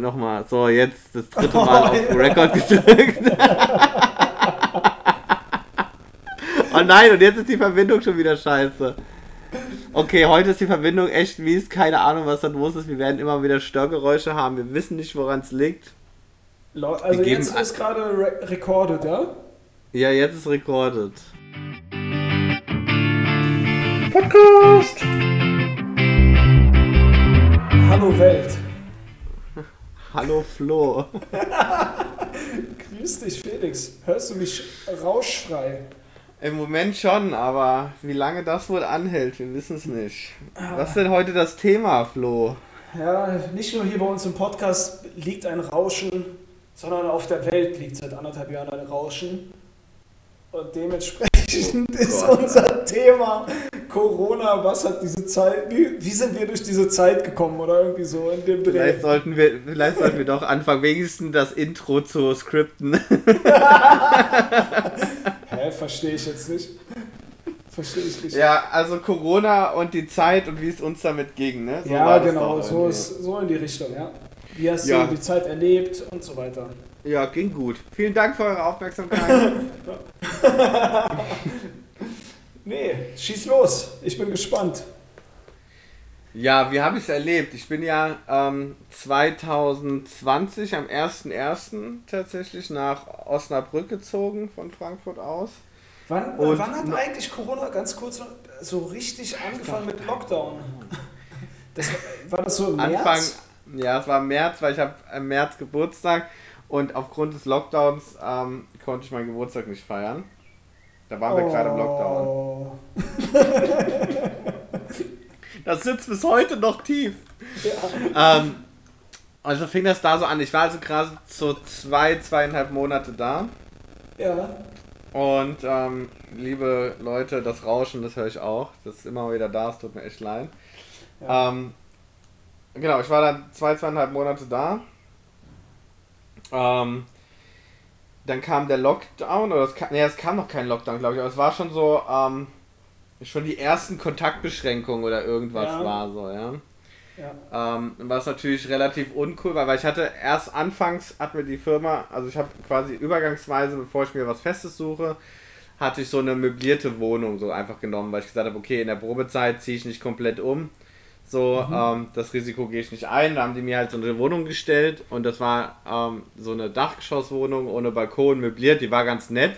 Nochmal, so jetzt das dritte Mal auf Record gedrückt. oh nein, und jetzt ist die Verbindung schon wieder scheiße. Okay, heute ist die Verbindung echt mies, keine Ahnung, was da los ist. Wir werden immer wieder Störgeräusche haben. Wir wissen nicht, woran es liegt. Also jetzt ist gerade re recorded, ja? Ja, jetzt ist recorded. Podcast! Hallo Welt. Hallo Flo. Grüß dich, Felix. Hörst du mich rauschfrei? Im Moment schon, aber wie lange das wohl anhält, wir wissen es nicht. Was ist denn heute das Thema, Flo? Ja, nicht nur hier bei uns im Podcast liegt ein Rauschen, sondern auf der Welt liegt seit anderthalb Jahren ein Rauschen. Und dementsprechend oh ist unser Thema Corona. Was hat diese Zeit, wie, wie, sind wir durch diese Zeit gekommen oder irgendwie so in dem Dreh? Vielleicht sollten wir, vielleicht sollten wir doch anfangen, wenigstens das Intro zu skripten. Hä, verstehe ich jetzt nicht. Verstehe ich nicht. Ja, also Corona und die Zeit und wie es uns damit ging, ne? So ja, genau, so, ist, so in die Richtung, ja. Wie hast ja. du die Zeit erlebt und so weiter. Ja, ging gut. Vielen Dank für eure Aufmerksamkeit. nee, schieß los. Ich bin gespannt. Ja, wie habe ich es erlebt? Ich bin ja ähm, 2020 am 1.1. tatsächlich nach Osnabrück gezogen von Frankfurt aus. Wann, wann hat eigentlich Corona ganz kurz so richtig angefangen mit Lockdown? Das, war das so im März? Anfang, ja, es war im März, weil ich habe im März Geburtstag und aufgrund des Lockdowns ähm, konnte ich meinen Geburtstag nicht feiern. Da waren wir oh. gerade im Lockdown. das sitzt bis heute noch tief. Ja. Ähm, also fing das da so an. Ich war also gerade so zwei, zweieinhalb Monate da. Ja. Und ähm, liebe Leute, das Rauschen, das höre ich auch. Das ist immer wieder da, es tut mir echt leid. Ja. Ähm, genau, ich war dann zwei, zweieinhalb Monate da. Ähm, dann kam der Lockdown, oder es kam, nee, es kam noch kein Lockdown, glaube ich, aber es war schon so, ähm, schon die ersten Kontaktbeschränkungen oder irgendwas ja. war so, ja. Ja. Ähm, was natürlich relativ uncool war, weil ich hatte erst anfangs, hat mir die Firma, also ich habe quasi übergangsweise, bevor ich mir was Festes suche, hatte ich so eine möblierte Wohnung so einfach genommen, weil ich gesagt habe, okay, in der Probezeit ziehe ich nicht komplett um. So, mhm. ähm, das Risiko gehe ich nicht ein. Da haben die mir halt so eine Wohnung gestellt und das war ähm, so eine Dachgeschosswohnung ohne Balkon, möbliert, die war ganz nett.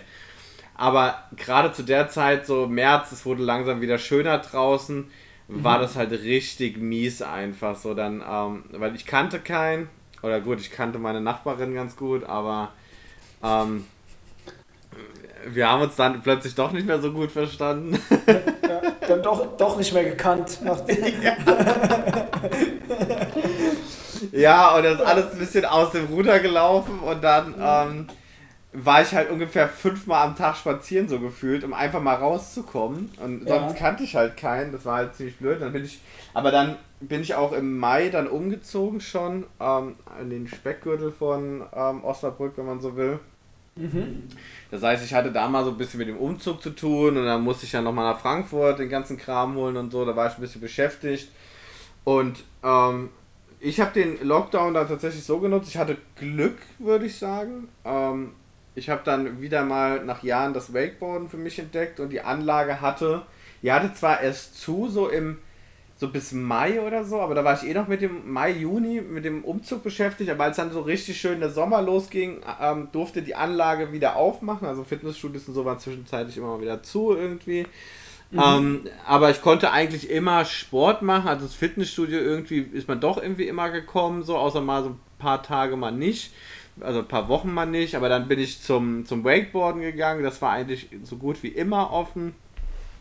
Aber gerade zu der Zeit, so März, es wurde langsam wieder schöner draußen, mhm. war das halt richtig mies einfach. So dann, ähm, weil ich kannte keinen, oder gut, ich kannte meine Nachbarin ganz gut, aber ähm, wir haben uns dann plötzlich doch nicht mehr so gut verstanden. Ja, dann doch, doch nicht mehr gekannt. ja. ja, und das ist alles ein bisschen aus dem Ruder gelaufen und dann ähm, war ich halt ungefähr fünfmal am Tag spazieren, so gefühlt, um einfach mal rauszukommen. Und sonst ja. kannte ich halt keinen, das war halt ziemlich blöd. Dann bin ich, aber dann bin ich auch im Mai dann umgezogen schon ähm, an den Speckgürtel von ähm, Osnabrück, wenn man so will. Mhm. Das heißt, ich hatte da mal so ein bisschen mit dem Umzug zu tun und dann musste ich ja nochmal nach Frankfurt den ganzen Kram holen und so. Da war ich ein bisschen beschäftigt. Und ähm, ich habe den Lockdown dann tatsächlich so genutzt. Ich hatte Glück, würde ich sagen. Ähm, ich habe dann wieder mal nach Jahren das Wakeboarden für mich entdeckt und die Anlage hatte, die hatte zwar erst zu, so im so bis Mai oder so, aber da war ich eh noch mit dem Mai, Juni mit dem Umzug beschäftigt, aber als dann so richtig schön der Sommer losging, ähm, durfte die Anlage wieder aufmachen, also Fitnessstudios und so waren zwischenzeitlich immer mal wieder zu irgendwie. Mhm. Ähm, aber ich konnte eigentlich immer Sport machen, also das Fitnessstudio irgendwie ist man doch irgendwie immer gekommen, so außer mal so ein paar Tage mal nicht, also ein paar Wochen mal nicht, aber dann bin ich zum, zum Wakeboarden gegangen, das war eigentlich so gut wie immer offen,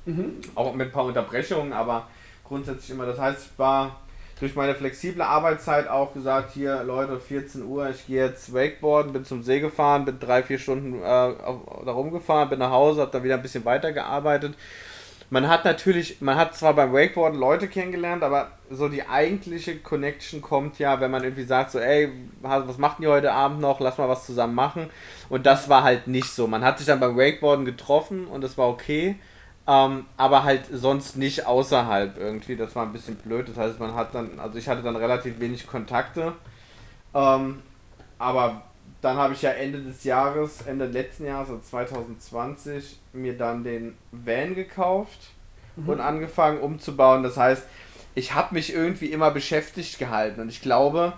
mhm. auch mit ein paar Unterbrechungen, aber grundsätzlich immer. Das heißt, ich war durch meine flexible Arbeitszeit auch gesagt, hier Leute, 14 Uhr, ich gehe jetzt Wakeboarden, bin zum See gefahren, bin drei, vier Stunden äh, da rumgefahren, bin nach Hause, habe dann wieder ein bisschen weitergearbeitet. Man hat natürlich, man hat zwar beim Wakeboarden Leute kennengelernt, aber so die eigentliche Connection kommt ja, wenn man irgendwie sagt, so, ey, was macht ihr heute Abend noch, lass mal was zusammen machen. Und das war halt nicht so. Man hat sich dann beim Wakeboarden getroffen und das war okay. Ähm, aber halt sonst nicht außerhalb irgendwie. Das war ein bisschen blöd. Das heißt, man hat dann, also ich hatte dann relativ wenig Kontakte. Ähm, aber dann habe ich ja Ende des Jahres, Ende letzten Jahres, also 2020, mir dann den Van gekauft mhm. und angefangen umzubauen. Das heißt, ich habe mich irgendwie immer beschäftigt gehalten und ich glaube,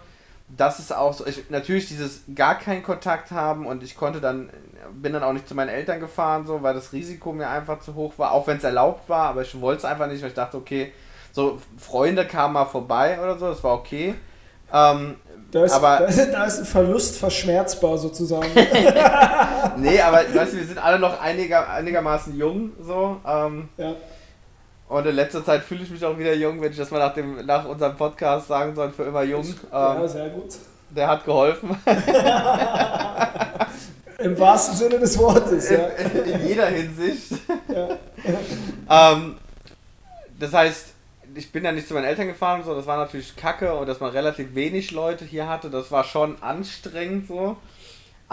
das ist auch so, ich, natürlich dieses gar keinen Kontakt haben und ich konnte dann, bin dann auch nicht zu meinen Eltern gefahren, so, weil das Risiko mir einfach zu hoch war, auch wenn es erlaubt war, aber ich wollte es einfach nicht, weil ich dachte, okay, so Freunde kamen mal vorbei oder so, das war okay. Ähm, da ist, aber, da, ist, ein Verlust verschmerzbar sozusagen. nee, aber weißt du, wir sind alle noch einiger, einigermaßen jung, so. Ähm, ja. Und in letzter Zeit fühle ich mich auch wieder jung, wenn ich das mal nach, dem, nach unserem Podcast sagen soll, für immer jung. Ja, ähm, sehr gut. Der hat geholfen. Im wahrsten Sinne des Wortes, ja. In, in jeder Hinsicht. Ja. ähm, das heißt, ich bin ja nicht zu meinen Eltern gefahren, so, das war natürlich kacke und dass man relativ wenig Leute hier hatte, das war schon anstrengend so.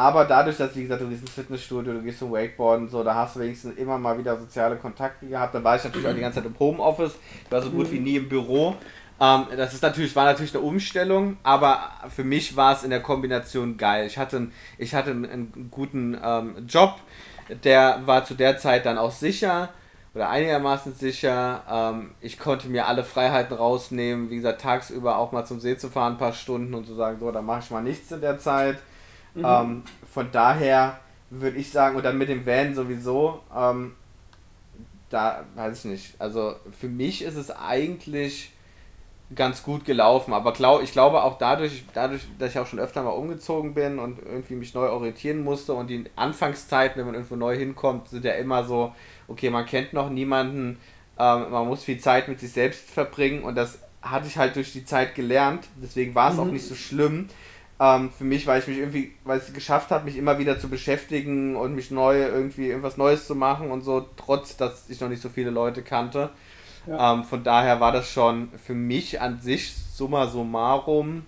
Aber dadurch, dass, wie gesagt, du gehst ins Fitnessstudio, du gehst zum Wakeboarden, so, da hast du wenigstens immer mal wieder soziale Kontakte gehabt. Da war ich natürlich auch die ganze Zeit im Homeoffice, ich war so gut wie nie im Büro. Ähm, das ist natürlich, war natürlich eine Umstellung, aber für mich war es in der Kombination geil. Ich hatte, ich hatte einen guten ähm, Job, der war zu der Zeit dann auch sicher oder einigermaßen sicher. Ähm, ich konnte mir alle Freiheiten rausnehmen, wie gesagt, tagsüber auch mal zum See zu fahren, ein paar Stunden und zu sagen, so, da mache ich mal nichts in der Zeit. Mhm. Ähm, von daher würde ich sagen, und dann mit dem Van sowieso, ähm, da weiß ich nicht. Also für mich ist es eigentlich ganz gut gelaufen, aber glaub, ich glaube auch dadurch, dadurch, dass ich auch schon öfter mal umgezogen bin und irgendwie mich neu orientieren musste und die Anfangszeiten, wenn man irgendwo neu hinkommt, sind ja immer so, okay, man kennt noch niemanden, ähm, man muss viel Zeit mit sich selbst verbringen und das hatte ich halt durch die Zeit gelernt, deswegen war es mhm. auch nicht so schlimm. Ähm, für mich, weil ich mich irgendwie, weil ich es geschafft habe, mich immer wieder zu beschäftigen und mich neu irgendwie irgendwas Neues zu machen und so, trotz dass ich noch nicht so viele Leute kannte. Ja. Ähm, von daher war das schon für mich an sich summa summarum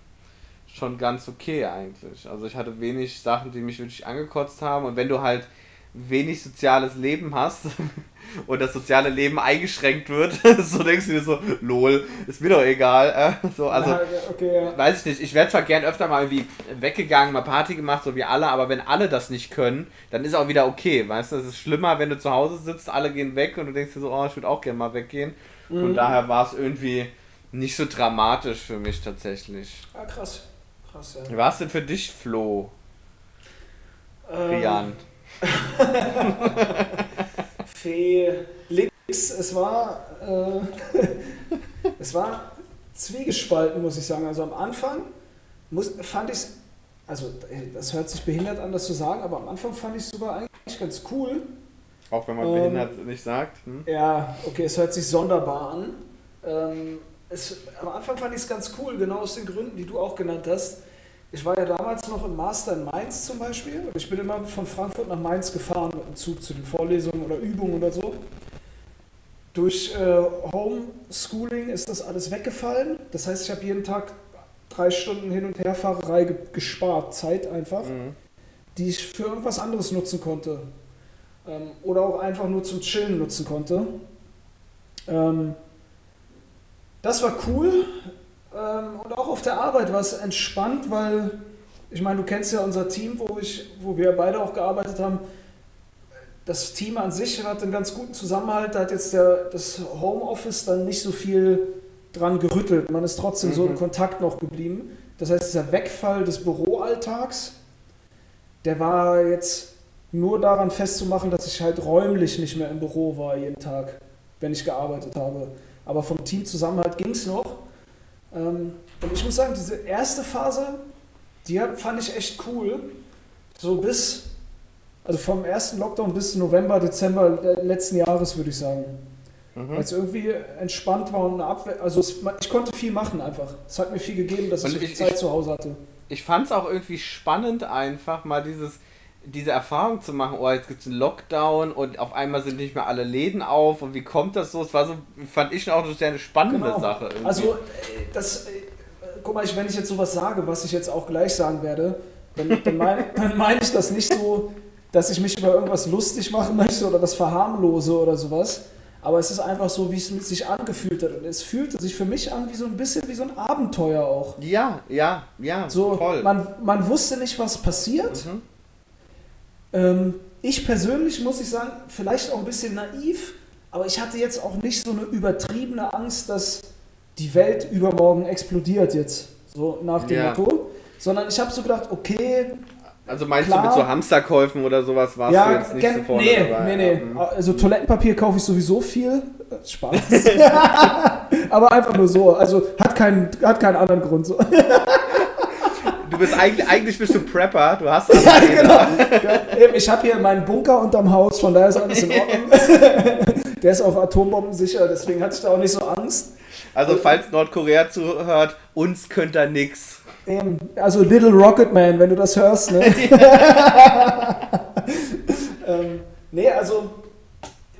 schon ganz okay eigentlich. Also ich hatte wenig Sachen, die mich wirklich angekotzt haben und wenn du halt wenig soziales Leben hast und das soziale Leben eingeschränkt wird, so denkst du dir so, lol, ist mir doch egal. Äh, so, also, okay, ja. weiß ich nicht, ich wäre zwar gern öfter mal irgendwie weggegangen, mal Party gemacht, so wie alle, aber wenn alle das nicht können, dann ist auch wieder okay, weißt du, es ist schlimmer, wenn du zu Hause sitzt, alle gehen weg und du denkst dir so, oh, ich würde auch gerne mal weggehen. Mhm. Von daher war es irgendwie nicht so dramatisch für mich tatsächlich. Ah, krass. Krass, ja. Wie war es denn für dich, Flo? Ähm, Rian. Felix, es war, äh, es war zwiegespalten, muss ich sagen. Also am Anfang muss, fand ich es, also das hört sich behindert an, das zu sagen, aber am Anfang fand ich es sogar eigentlich ganz cool. Auch wenn man ähm, behindert nicht sagt. Hm? Ja, okay, es hört sich sonderbar an. Ähm, es, am Anfang fand ich es ganz cool, genau aus den Gründen, die du auch genannt hast ich war ja damals noch im Master in Mainz zum Beispiel. Und ich bin immer von Frankfurt nach Mainz gefahren mit dem Zug zu den Vorlesungen oder Übungen oder so. Durch äh, Homeschooling ist das alles weggefallen. Das heißt, ich habe jeden Tag drei Stunden Hin- und Herfahrerei ge gespart, Zeit einfach, mhm. die ich für irgendwas anderes nutzen konnte. Ähm, oder auch einfach nur zum Chillen nutzen konnte. Ähm, das war cool. Ähm, und auch auf der Arbeit war es entspannt, weil ich meine, du kennst ja unser Team, wo, ich, wo wir beide auch gearbeitet haben. Das Team an sich hat einen ganz guten Zusammenhalt. Da hat jetzt der, das Homeoffice dann nicht so viel dran gerüttelt. Man ist trotzdem mhm. so in mhm. Kontakt noch geblieben. Das heißt, dieser Wegfall des Büroalltags, der war jetzt nur daran festzumachen, dass ich halt räumlich nicht mehr im Büro war jeden Tag, wenn ich gearbeitet habe. Aber vom Teamzusammenhalt ging es noch. Ähm, und ich muss sagen, diese erste Phase, die fand ich echt cool. So bis, also vom ersten Lockdown bis November, Dezember letzten Jahres, würde ich sagen. Mhm. Weil es irgendwie entspannt war und eine Abwehr. Also es, ich konnte viel machen einfach. Es hat mir viel gegeben, dass ich, ich Zeit zu Hause hatte. Ich fand es auch irgendwie spannend, einfach mal dieses diese Erfahrung zu machen, oh, jetzt gibt es einen Lockdown und auf einmal sind nicht mehr alle Läden auf und wie kommt das so? Es war so, fand ich auch eine sehr spannende genau. Sache. Irgendwie. Also, äh, das, äh, guck mal, wenn ich jetzt sowas sage, was ich jetzt auch gleich sagen werde, dann, dann meine mein ich das nicht so, dass ich mich über irgendwas lustig machen möchte oder das verharmlose oder sowas. aber es ist einfach so, wie es sich angefühlt hat. Und es fühlte sich für mich an wie so ein bisschen wie so ein Abenteuer auch. Ja, ja, ja, so, voll. Man, man wusste nicht, was passiert. Mhm. Ähm, ich persönlich muss ich sagen, vielleicht auch ein bisschen naiv, aber ich hatte jetzt auch nicht so eine übertriebene Angst, dass die Welt übermorgen explodiert jetzt. So nach dem ja. Motto. Sondern ich habe so gedacht, okay, also meinst Klar. du mit so Hamsterkäufen oder sowas warst ja, du jetzt nicht so vorne nee, dabei? Nee, nee, mhm. Also Toilettenpapier kaufe ich sowieso viel. Spaß. Aber einfach nur so. Also hat keinen, hat keinen anderen Grund. So. Du bist eigentlich, eigentlich bist du Prepper, du hast alles. Ja, genau. Ich habe hier meinen Bunker unterm Haus, von daher ist alles in Ordnung. Der ist auf Atombomben sicher, deswegen hatte ich da auch nicht so Angst. Also falls Nordkorea zuhört, uns könnte da nichts. Eben, also Little Rocket Man, wenn du das hörst, ne? ähm, nee, also,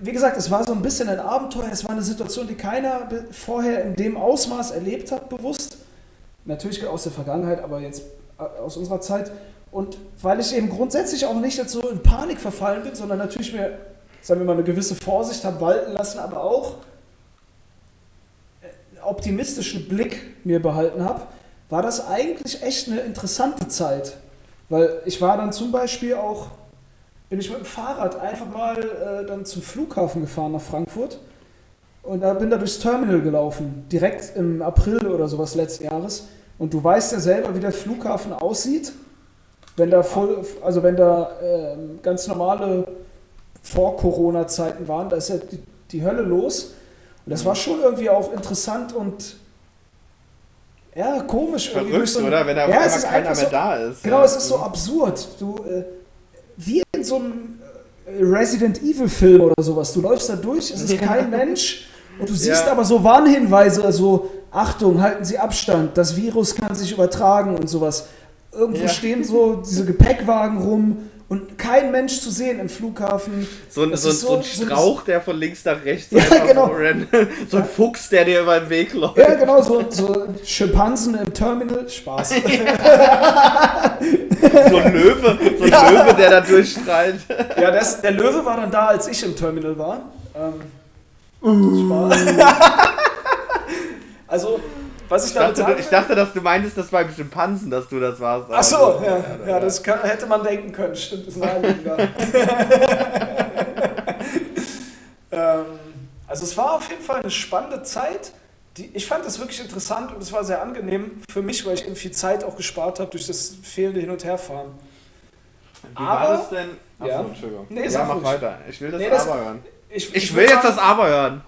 wie gesagt, es war so ein bisschen ein Abenteuer. Es war eine Situation, die keiner vorher in dem Ausmaß erlebt hat, bewusst. Natürlich aus der Vergangenheit, aber jetzt aus unserer Zeit. Und weil ich eben grundsätzlich auch nicht so in Panik verfallen bin, sondern natürlich mir, sagen wir mal, eine gewisse Vorsicht habe walten lassen, aber auch äh, optimistischen Blick mir behalten habe, war das eigentlich echt eine interessante Zeit. Weil ich war dann zum Beispiel auch, bin ich mit dem Fahrrad einfach mal äh, dann zum Flughafen gefahren nach Frankfurt und da bin da durchs Terminal gelaufen, direkt im April oder sowas letzten Jahres. Und du weißt ja selber, wie der Flughafen aussieht, wenn da voll, also wenn da äh, ganz normale Vor-Corona-Zeiten waren, da ist ja die, die Hölle los. Und das war schon irgendwie auch interessant und ja, komisch. Verrückt, so, oder? Wenn da ja, es keiner mehr da ist. Genau, ja. es ist so absurd. Du, äh, wie in so einem äh, Resident Evil Film oder sowas. Du läufst da durch, es ist kein Mensch und du siehst ja. aber so Warnhinweise, also Achtung, halten Sie Abstand, das Virus kann sich übertragen und sowas. Irgendwo ja. stehen so diese Gepäckwagen rum und kein Mensch zu sehen im Flughafen. So ein, so, so, so, ein Strauch, der von links nach rechts ja, genau. so ein Fuchs, der dir über den Weg läuft. Ja, genau, so, so Schimpansen im Terminal. Spaß. so ein Löwe, so ein ja. Löwe, der da durchstrahlt. Ja, das, der Löwe war dann da, als ich im Terminal war. Ähm, uh. Spaß. also, was ich, ich dachte, sagen ich dachte, dass du meintest, das war beim Schimpansen, dass du das warst. Ach so, also, ja, ja, ja, das kann, hätte man denken können. Stimmt, das ist naheliegender. ähm, also es war auf jeden Fall eine spannende Zeit. Die, ich fand das wirklich interessant und es war sehr angenehm für mich, weil ich eben viel Zeit auch gespart habe durch das fehlende Hin- und Herfahren. Wie Aber, war das denn? Achso, ja. Entschuldigung. Nee, ja, mach ruhig. weiter. Ich will das nee, Aber hören. Ich, ich, ich will jetzt das Aber hören.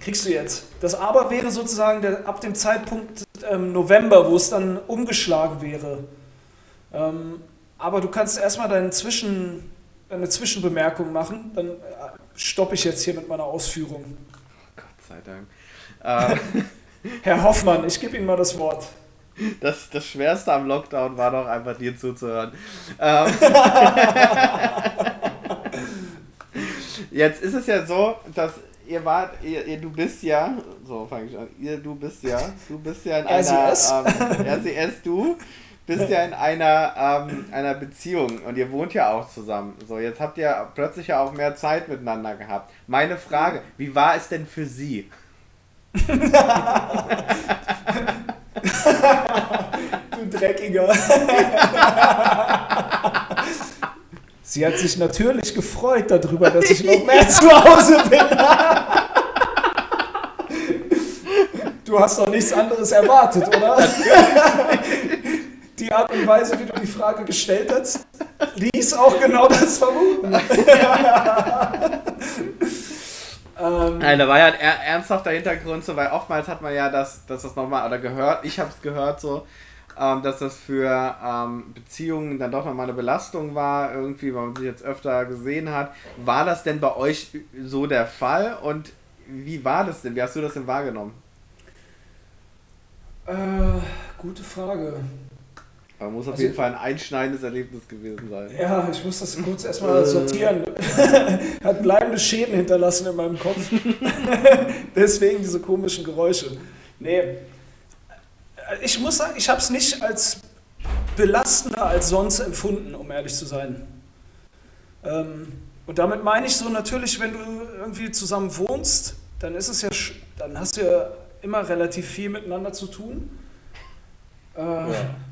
Kriegst du jetzt. Das Aber wäre sozusagen der, ab dem Zeitpunkt ähm, November, wo es dann umgeschlagen wäre. Ähm, aber du kannst erstmal deine, Zwischen, deine Zwischenbemerkung machen, dann äh, stoppe ich jetzt hier mit meiner Ausführung. Gott sei Dank. Äh, Herr Hoffmann, ich gebe Ihnen mal das Wort. Das, das Schwerste am Lockdown war doch einfach dir zuzuhören. Ähm, Jetzt ist es ja so, dass ihr wart, ihr, ihr, du bist ja, so fange ich an, ihr, du bist ja, du bist ja in einer, ähm, RCS, du bist ja in einer, ähm, einer Beziehung und ihr wohnt ja auch zusammen. So, jetzt habt ihr plötzlich ja auch mehr Zeit miteinander gehabt. Meine Frage, wie war es denn für sie? du Dreckiger. Sie hat sich natürlich gefreut darüber, dass ich noch mehr zu Hause bin. Du hast doch nichts anderes erwartet, oder? Die Art und Weise, wie du die Frage gestellt hast, ließ auch genau das vermuten. Ähm, Nein, da war ja ein ernsthafter Hintergrund, so, weil oftmals hat man ja das, das nochmal, oder gehört, ich habe es gehört so, ähm, dass das für ähm, Beziehungen dann doch nochmal eine Belastung war, irgendwie, weil man sich jetzt öfter gesehen hat. War das denn bei euch so der Fall und wie war das denn? Wie hast du das denn wahrgenommen? Äh, gute Frage. Aber muss auf also, jeden Fall ein einschneidendes Erlebnis gewesen sein. Ja, ich muss das kurz erstmal sortieren. Hat bleibende Schäden hinterlassen in meinem Kopf. Deswegen diese komischen Geräusche. Nee, ich muss sagen, ich habe es nicht als belastender als sonst empfunden, um ehrlich zu sein. Ähm, Und damit meine ich so natürlich, wenn du irgendwie zusammen wohnst, dann ist es ja, dann hast du ja immer relativ viel miteinander zu tun. Äh, ja.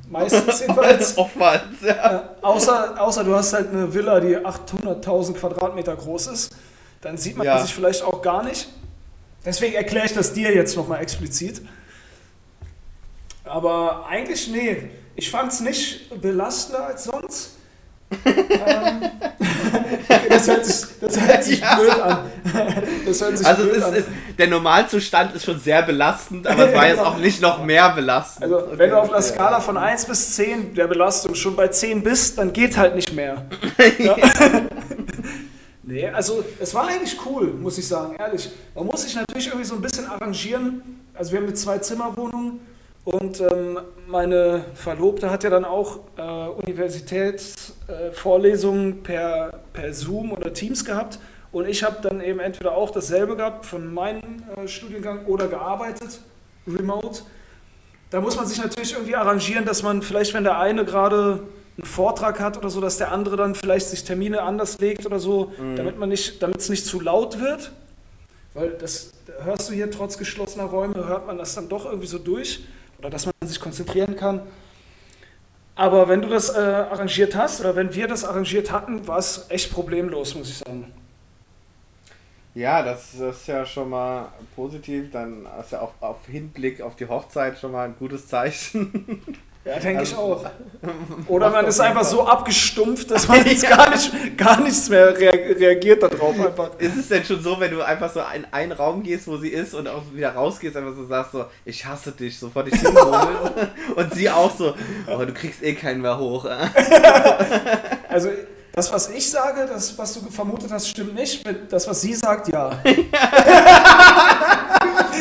Meistens jedenfalls. Oftmals, ja. Äh, außer, außer du hast halt eine Villa, die 800.000 Quadratmeter groß ist. Dann sieht man ja. sich vielleicht auch gar nicht. Deswegen erkläre ich das dir jetzt nochmal explizit. Aber eigentlich, nee, ich fand es nicht belastender als sonst. ähm, das hört sich, das hört sich ja. blöd an. Das hört sich also blöd ist, an. Ist, der Normalzustand ist schon sehr belastend, aber es war jetzt auch nicht noch mehr belastend. Also wenn du auf einer Skala von 1 bis 10 der Belastung schon bei 10 bist, dann geht halt nicht mehr. Ja. nee, also es war eigentlich cool, muss ich sagen, ehrlich. Man muss sich natürlich irgendwie so ein bisschen arrangieren. Also wir haben eine Zwei-Zimmer-Wohnung und ähm, meine Verlobte hat ja dann auch äh, Universitätsvorlesungen äh, per, per Zoom oder Teams gehabt. Und ich habe dann eben entweder auch dasselbe gehabt von meinem äh, Studiengang oder gearbeitet, remote. Da muss man sich natürlich irgendwie arrangieren, dass man vielleicht, wenn der eine gerade einen Vortrag hat oder so, dass der andere dann vielleicht sich Termine anders legt oder so, mhm. damit man nicht, damit es nicht zu laut wird. Weil das hörst du hier trotz geschlossener Räume, hört man das dann doch irgendwie so durch oder dass man sich konzentrieren kann. Aber wenn du das äh, arrangiert hast oder wenn wir das arrangiert hatten, war es echt problemlos, muss ich sagen. Ja, das, ist ja schon mal positiv. Dann ist ja auch auf Hinblick auf die Hochzeit schon mal ein gutes Zeichen. Ja, denke also, ich auch. Oder man ist einfach so abgestumpft, dass man jetzt gar, nicht, gar nichts mehr reagiert darauf. Einfach. Ist es denn schon so, wenn du einfach so in einen Raum gehst, wo sie ist und auch wieder rausgehst, einfach so sagst so, ich hasse dich, sofort dich hinholst und sie auch so, oh, du kriegst eh keinen mehr hoch. also das, was ich sage, das, was du vermutet hast, stimmt nicht. Das, was sie sagt, ja.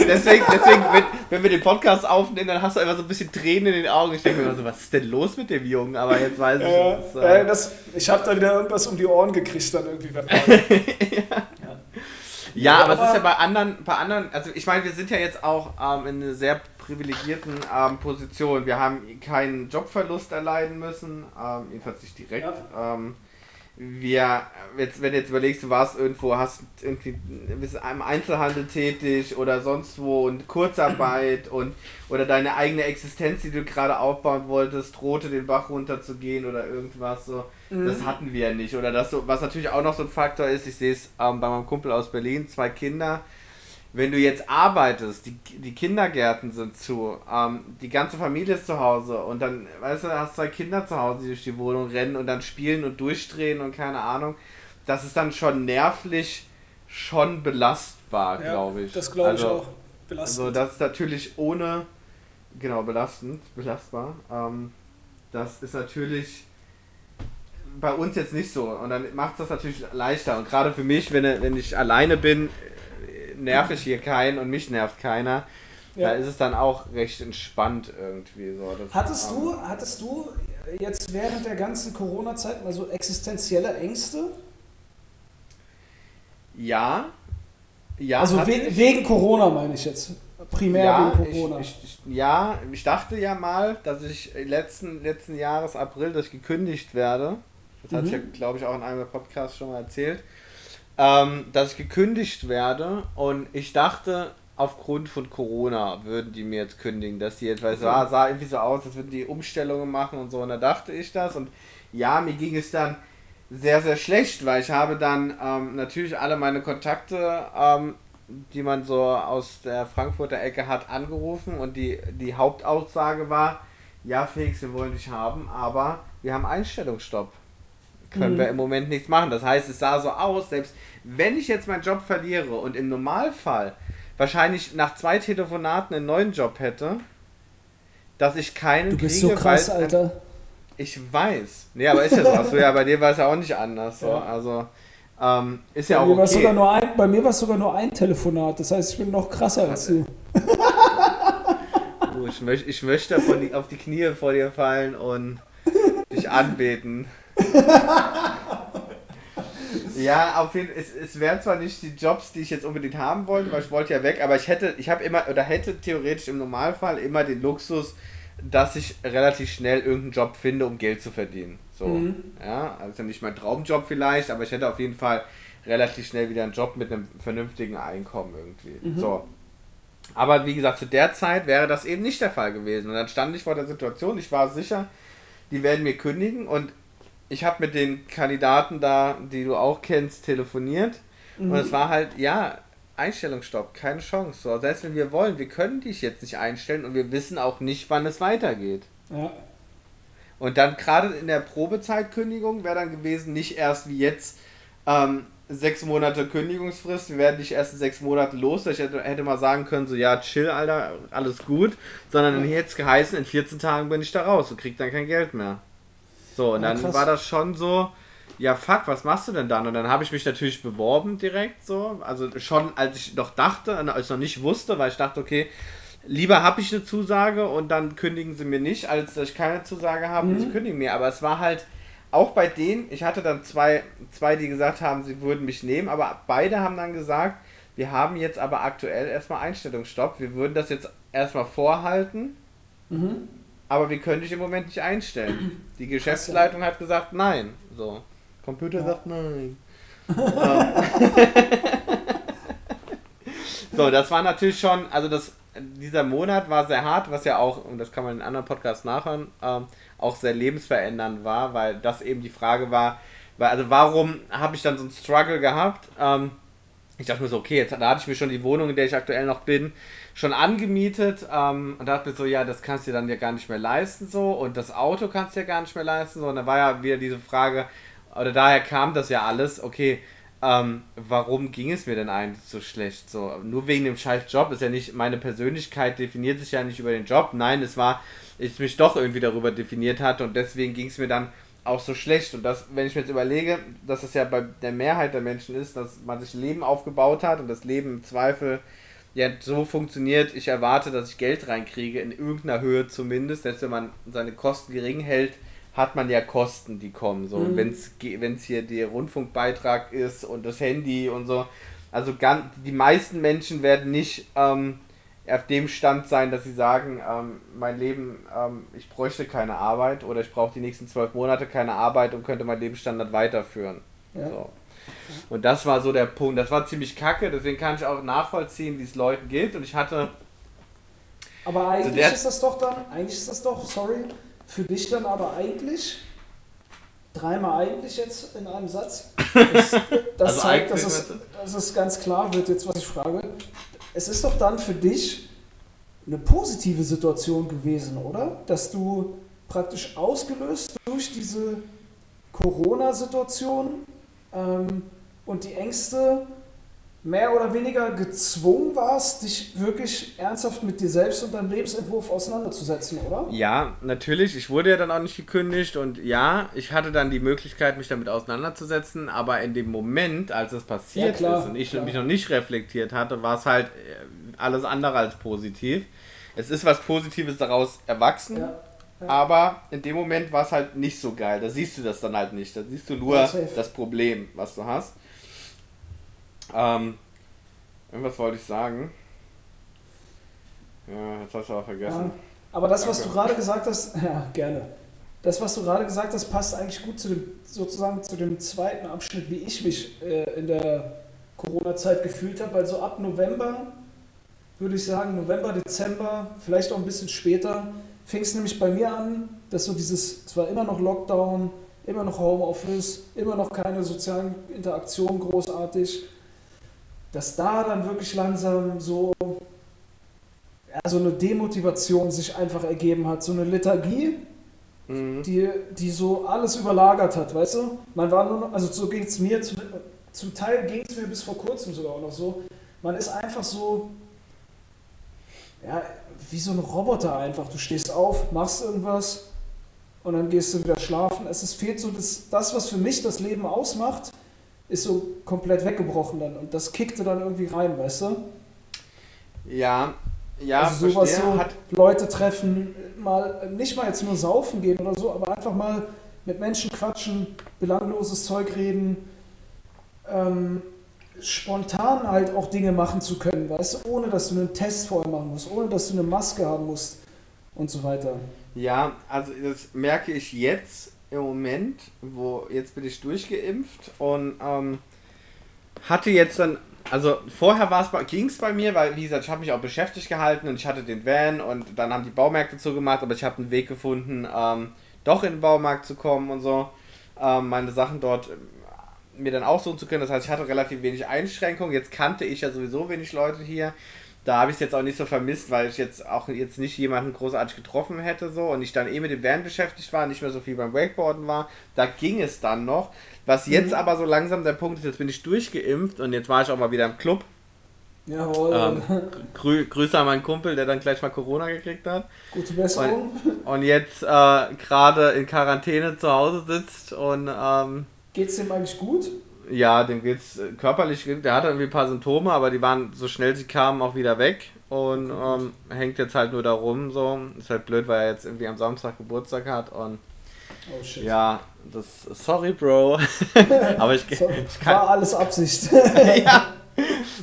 deswegen, deswegen wenn, wenn, wir den Podcast aufnehmen, dann hast du einfach so ein bisschen Tränen in den Augen. Ich denke mir immer so, was ist denn los mit dem Jungen? Aber jetzt weiß ich äh, es. Äh, das, ich habe da wieder irgendwas um die Ohren gekriegt dann irgendwie. ja. Ja, aber, aber es ist ja bei anderen, bei anderen, also ich meine, wir sind ja jetzt auch ähm, in einer sehr privilegierten ähm, Position. Wir haben keinen Jobverlust erleiden müssen, ähm, jedenfalls nicht direkt. Ja. Ähm, wir, jetzt, wenn du jetzt überlegst, du warst irgendwo, hast irgendwie, bist im Einzelhandel tätig oder sonst wo und Kurzarbeit und oder deine eigene Existenz, die du gerade aufbauen wolltest, drohte den Bach runterzugehen oder irgendwas so. Mhm. Das hatten wir ja nicht. Oder das so, was natürlich auch noch so ein Faktor ist, ich sehe es ähm, bei meinem Kumpel aus Berlin, zwei Kinder, wenn du jetzt arbeitest, die, die Kindergärten sind zu, ähm, die ganze Familie ist zu Hause und dann, weißt du, hast zwei Kinder zu Hause, die durch die Wohnung rennen und dann spielen und durchdrehen und keine Ahnung, das ist dann schon nervlich schon belastbar, ja, glaube ich. Das glaube also, ich auch. Belastend. Also das ist natürlich ohne, genau, belastend, belastbar. Ähm, das ist natürlich bei uns jetzt nicht so und dann macht es das natürlich leichter und gerade für mich, wenn, wenn ich alleine bin, nerv ich hier keinen und mich nervt keiner. Ja. Da ist es dann auch recht entspannt irgendwie so. hattest du, hattest du jetzt während der ganzen Corona-Zeit mal so existenzielle Ängste? Ja. Ja. Also we wegen Corona meine ich jetzt. Primär ja, wegen Corona. Ich, ich, ja, ich dachte ja mal, dass ich letzten, letzten Jahres April, dass ich gekündigt werde. Das mhm. hatte ich ja, glaube ich, auch in einem Podcast schon mal erzählt ähm, dass ich gekündigt werde und ich dachte, aufgrund von Corona würden die mir jetzt kündigen, dass die jetzt, weil es sah, sah irgendwie so aus, als würden die Umstellungen machen und so. Und da dachte ich das. Und ja, mir ging es dann sehr, sehr schlecht, weil ich habe dann ähm, natürlich alle meine Kontakte, ähm, die man so aus der Frankfurter Ecke hat, angerufen. Und die, die Hauptaussage war, ja Felix, wir wollen dich haben, aber wir haben Einstellungsstopp können mhm. wir im Moment nichts machen. Das heißt, es sah so aus, selbst wenn ich jetzt meinen Job verliere und im Normalfall wahrscheinlich nach zwei Telefonaten einen neuen Job hätte, dass ich keinen Du bist kriege, so krass, Alter. Ich weiß. Nee, aber ist ja so. Achso, ja, bei dir war es ja auch nicht anders. So. Ja. Also, ähm, ist ja bei auch mir okay. Sogar nur ein, bei mir war es sogar nur ein Telefonat. Das heißt, ich bin noch krasser als du. oh, ich, möcht, ich möchte auf die Knie vor dir fallen und dich anbeten ja, auf jeden Fall. Es, es wären zwar nicht die Jobs, die ich jetzt unbedingt haben wollte, weil ich wollte ja weg, aber ich hätte, ich habe immer oder hätte theoretisch im Normalfall immer den Luxus, dass ich relativ schnell irgendeinen Job finde, um Geld zu verdienen. So, mhm. ja, also nicht mein Traumjob vielleicht, aber ich hätte auf jeden Fall relativ schnell wieder einen Job mit einem vernünftigen Einkommen irgendwie. Mhm. So. Aber wie gesagt, zu der Zeit wäre das eben nicht der Fall gewesen. Und dann stand ich vor der Situation, ich war sicher, die werden mir kündigen und ich habe mit den Kandidaten da, die du auch kennst, telefoniert. Mhm. Und es war halt, ja, Einstellungsstopp, keine Chance. So, selbst wenn wir wollen, wir können dich jetzt nicht einstellen und wir wissen auch nicht, wann es weitergeht. Ja. Und dann gerade in der Probezeitkündigung wäre dann gewesen, nicht erst wie jetzt ähm, sechs Monate Kündigungsfrist, wir werden dich erst in sechs Monaten los. Ich hätte, hätte mal sagen können, so ja, chill, Alter, alles gut. Sondern dann hätte es geheißen, in 14 Tagen bin ich da raus und krieg dann kein Geld mehr. So, und dann krass. war das schon so, ja fuck, was machst du denn dann? Und dann habe ich mich natürlich beworben direkt so. Also schon als ich noch dachte, als ich noch nicht wusste, weil ich dachte, okay, lieber habe ich eine Zusage und dann kündigen sie mir nicht, als dass ich keine Zusage habe mhm. und sie kündigen mir. Aber es war halt auch bei denen, ich hatte dann zwei, zwei, die gesagt haben, sie würden mich nehmen, aber beide haben dann gesagt, wir haben jetzt aber aktuell erstmal Einstellungsstopp. Wir würden das jetzt erstmal vorhalten, mhm. Aber wir können dich im Moment nicht einstellen. Die Geschäftsleitung hat gesagt, nein. So. Computer ja. sagt nein. so, das war natürlich schon, also das, dieser Monat war sehr hart, was ja auch, und das kann man in anderen Podcasts nachhören, ähm, auch sehr lebensverändernd war, weil das eben die Frage war, weil, also warum habe ich dann so einen Struggle gehabt? Ähm, ich dachte mir so, okay, jetzt da hatte ich mir schon die Wohnung, in der ich aktuell noch bin, schon angemietet ähm, und dachte mir so, ja, das kannst du dir dann ja gar nicht mehr leisten so und das Auto kannst du ja gar nicht mehr leisten so und dann war ja wieder diese Frage, oder daher kam das ja alles, okay, ähm, warum ging es mir denn eigentlich so schlecht? So, nur wegen dem scheiß Job ist ja nicht, meine Persönlichkeit definiert sich ja nicht über den Job. Nein, es war, ich mich doch irgendwie darüber definiert hatte und deswegen ging es mir dann auch so schlecht. Und das, wenn ich mir jetzt überlege, dass es ja bei der Mehrheit der Menschen ist, dass man sich Leben aufgebaut hat und das Leben im Zweifel ja so funktioniert, ich erwarte, dass ich Geld reinkriege, in irgendeiner Höhe zumindest, selbst wenn man seine Kosten gering hält, hat man ja Kosten, die kommen. So. Mhm. Wenn es hier der Rundfunkbeitrag ist und das Handy und so. Also ganz, die meisten Menschen werden nicht ähm, auf dem Stand sein, dass sie sagen, ähm, mein Leben, ähm, ich bräuchte keine Arbeit oder ich brauche die nächsten zwölf Monate keine Arbeit und könnte meinen Lebensstandard weiterführen. Ja. So. Und das war so der Punkt. Das war ziemlich kacke, deswegen kann ich auch nachvollziehen, wie es Leuten geht. Und ich hatte. Aber eigentlich also ist das doch dann, eigentlich ist das doch, sorry, für dich dann aber eigentlich, dreimal eigentlich jetzt in einem Satz, das, das also zeigt, dass es, dass es ganz klar wird, jetzt was ich frage. Es ist doch dann für dich eine positive Situation gewesen, oder? Dass du praktisch ausgelöst durch diese Corona-Situation ähm, und die Ängste mehr oder weniger gezwungen warst, dich wirklich ernsthaft mit dir selbst und deinem Lebensentwurf auseinanderzusetzen, oder? Ja, natürlich. Ich wurde ja dann auch nicht gekündigt und ja, ich hatte dann die Möglichkeit, mich damit auseinanderzusetzen, aber in dem Moment, als es passiert ja, klar, ist und ich klar. mich noch nicht reflektiert hatte, war es halt äh, alles andere als positiv. Es ist was Positives daraus erwachsen. Ja. Ja. Aber in dem Moment war es halt nicht so geil. Da siehst du das dann halt nicht. Da siehst du nur das Problem, was du hast. Ähm, irgendwas wollte ich sagen. Ja, jetzt hast du auch vergessen. Ja, aber das, was du gerade gesagt hast, ja, gerne. Das, was du gerade gesagt hast, passt eigentlich gut zu dem, sozusagen zu dem zweiten Abschnitt, wie ich mich äh, in der Corona-Zeit gefühlt habe, weil so ab November, würde ich sagen, November, Dezember, vielleicht auch ein bisschen später, fing es nämlich bei mir an, dass so dieses, es war immer noch Lockdown, immer noch Homeoffice, immer noch keine sozialen Interaktionen großartig dass da dann wirklich langsam so, ja, so eine Demotivation sich einfach ergeben hat, so eine Lethargie, mhm. die, die so alles überlagert hat, weißt du? Man war nur noch, also so ging es mir, zum, zum Teil ging es mir bis vor kurzem sogar auch noch so, man ist einfach so, ja, wie so ein Roboter einfach. Du stehst auf, machst irgendwas und dann gehst du wieder schlafen. Es ist, fehlt so das, das, was für mich das Leben ausmacht, ist so komplett weggebrochen dann und das kickte dann irgendwie rein, weißt du? Ja, ja, also sowas verstehe, so, hat Leute treffen, mal nicht mal jetzt nur saufen gehen oder so, aber einfach mal mit Menschen quatschen, belangloses Zeug reden, ähm, spontan halt auch Dinge machen zu können, weißt du, ohne dass du einen Test vorher machen musst, ohne dass du eine Maske haben musst. und so weiter. Ja, also das merke ich jetzt im Moment, wo jetzt bin ich durchgeimpft und ähm, hatte jetzt dann, also vorher ging es bei mir, weil wie gesagt, ich habe mich auch beschäftigt gehalten und ich hatte den Van und dann haben die Baumärkte zugemacht, aber ich habe einen Weg gefunden, ähm, doch in den Baumarkt zu kommen und so, ähm, meine Sachen dort ähm, mir dann aussuchen zu können. Das heißt, ich hatte relativ wenig Einschränkungen. Jetzt kannte ich ja sowieso wenig Leute hier da habe ich es jetzt auch nicht so vermisst, weil ich jetzt auch jetzt nicht jemanden großartig getroffen hätte so und ich dann eh mit dem Van beschäftigt war, nicht mehr so viel beim Wakeboarden war. Da ging es dann noch. Was jetzt mhm. aber so langsam der Punkt ist, jetzt bin ich durchgeimpft und jetzt war ich auch mal wieder im Club. Jawohl. Ähm, grü Grüße an meinen Kumpel, der dann gleich mal Corona gekriegt hat. Gute Besserung. Und, und jetzt äh, gerade in Quarantäne zu Hause sitzt und. Ähm, Geht's dem eigentlich gut? Ja, dem geht's äh, körperlich, der hatte irgendwie ein paar Symptome, aber die waren so schnell sie kamen auch wieder weg und ähm, hängt jetzt halt nur da rum so. Ist halt blöd, weil er jetzt irgendwie am Samstag Geburtstag hat und oh, shit. ja, das sorry Bro. aber ich, so, ich kann, war alles Absicht. ja.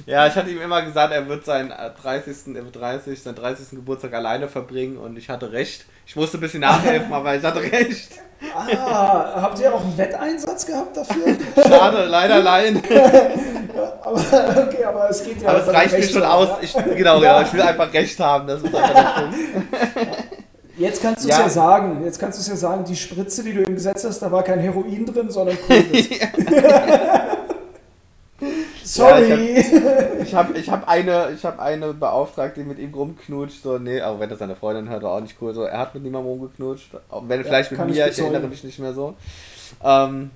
Ja, ich hatte ihm immer gesagt, er wird seinen 30. 30, seinen 30. Geburtstag alleine verbringen und ich hatte recht. Ich musste ein bisschen nachhelfen, aber ich hatte recht. Ah, habt ihr auch einen Wetteinsatz gehabt dafür? Schade, leider nein. aber, okay, aber es geht ja Aber es reicht mir schon aus. Ich, genau, ja. ja. ich will einfach recht haben. Das ist einfach der Punkt. Jetzt kannst du es ja. ja. sagen. Jetzt kannst du es ja sagen, die Spritze, die du im Gesetz hast, da war kein Heroin drin, sondern Covid. Sorry. Ja, ich habe ich hab eine, hab eine Beauftragte, die mit ihm rumknutscht. So, nee, aber wenn das seine Freundin hört, war auch nicht cool. So, er hat mit niemandem rumgeknutscht. Auch wenn ja, vielleicht mit mir, ich, ich erinnere mich nicht mehr so. Ähm,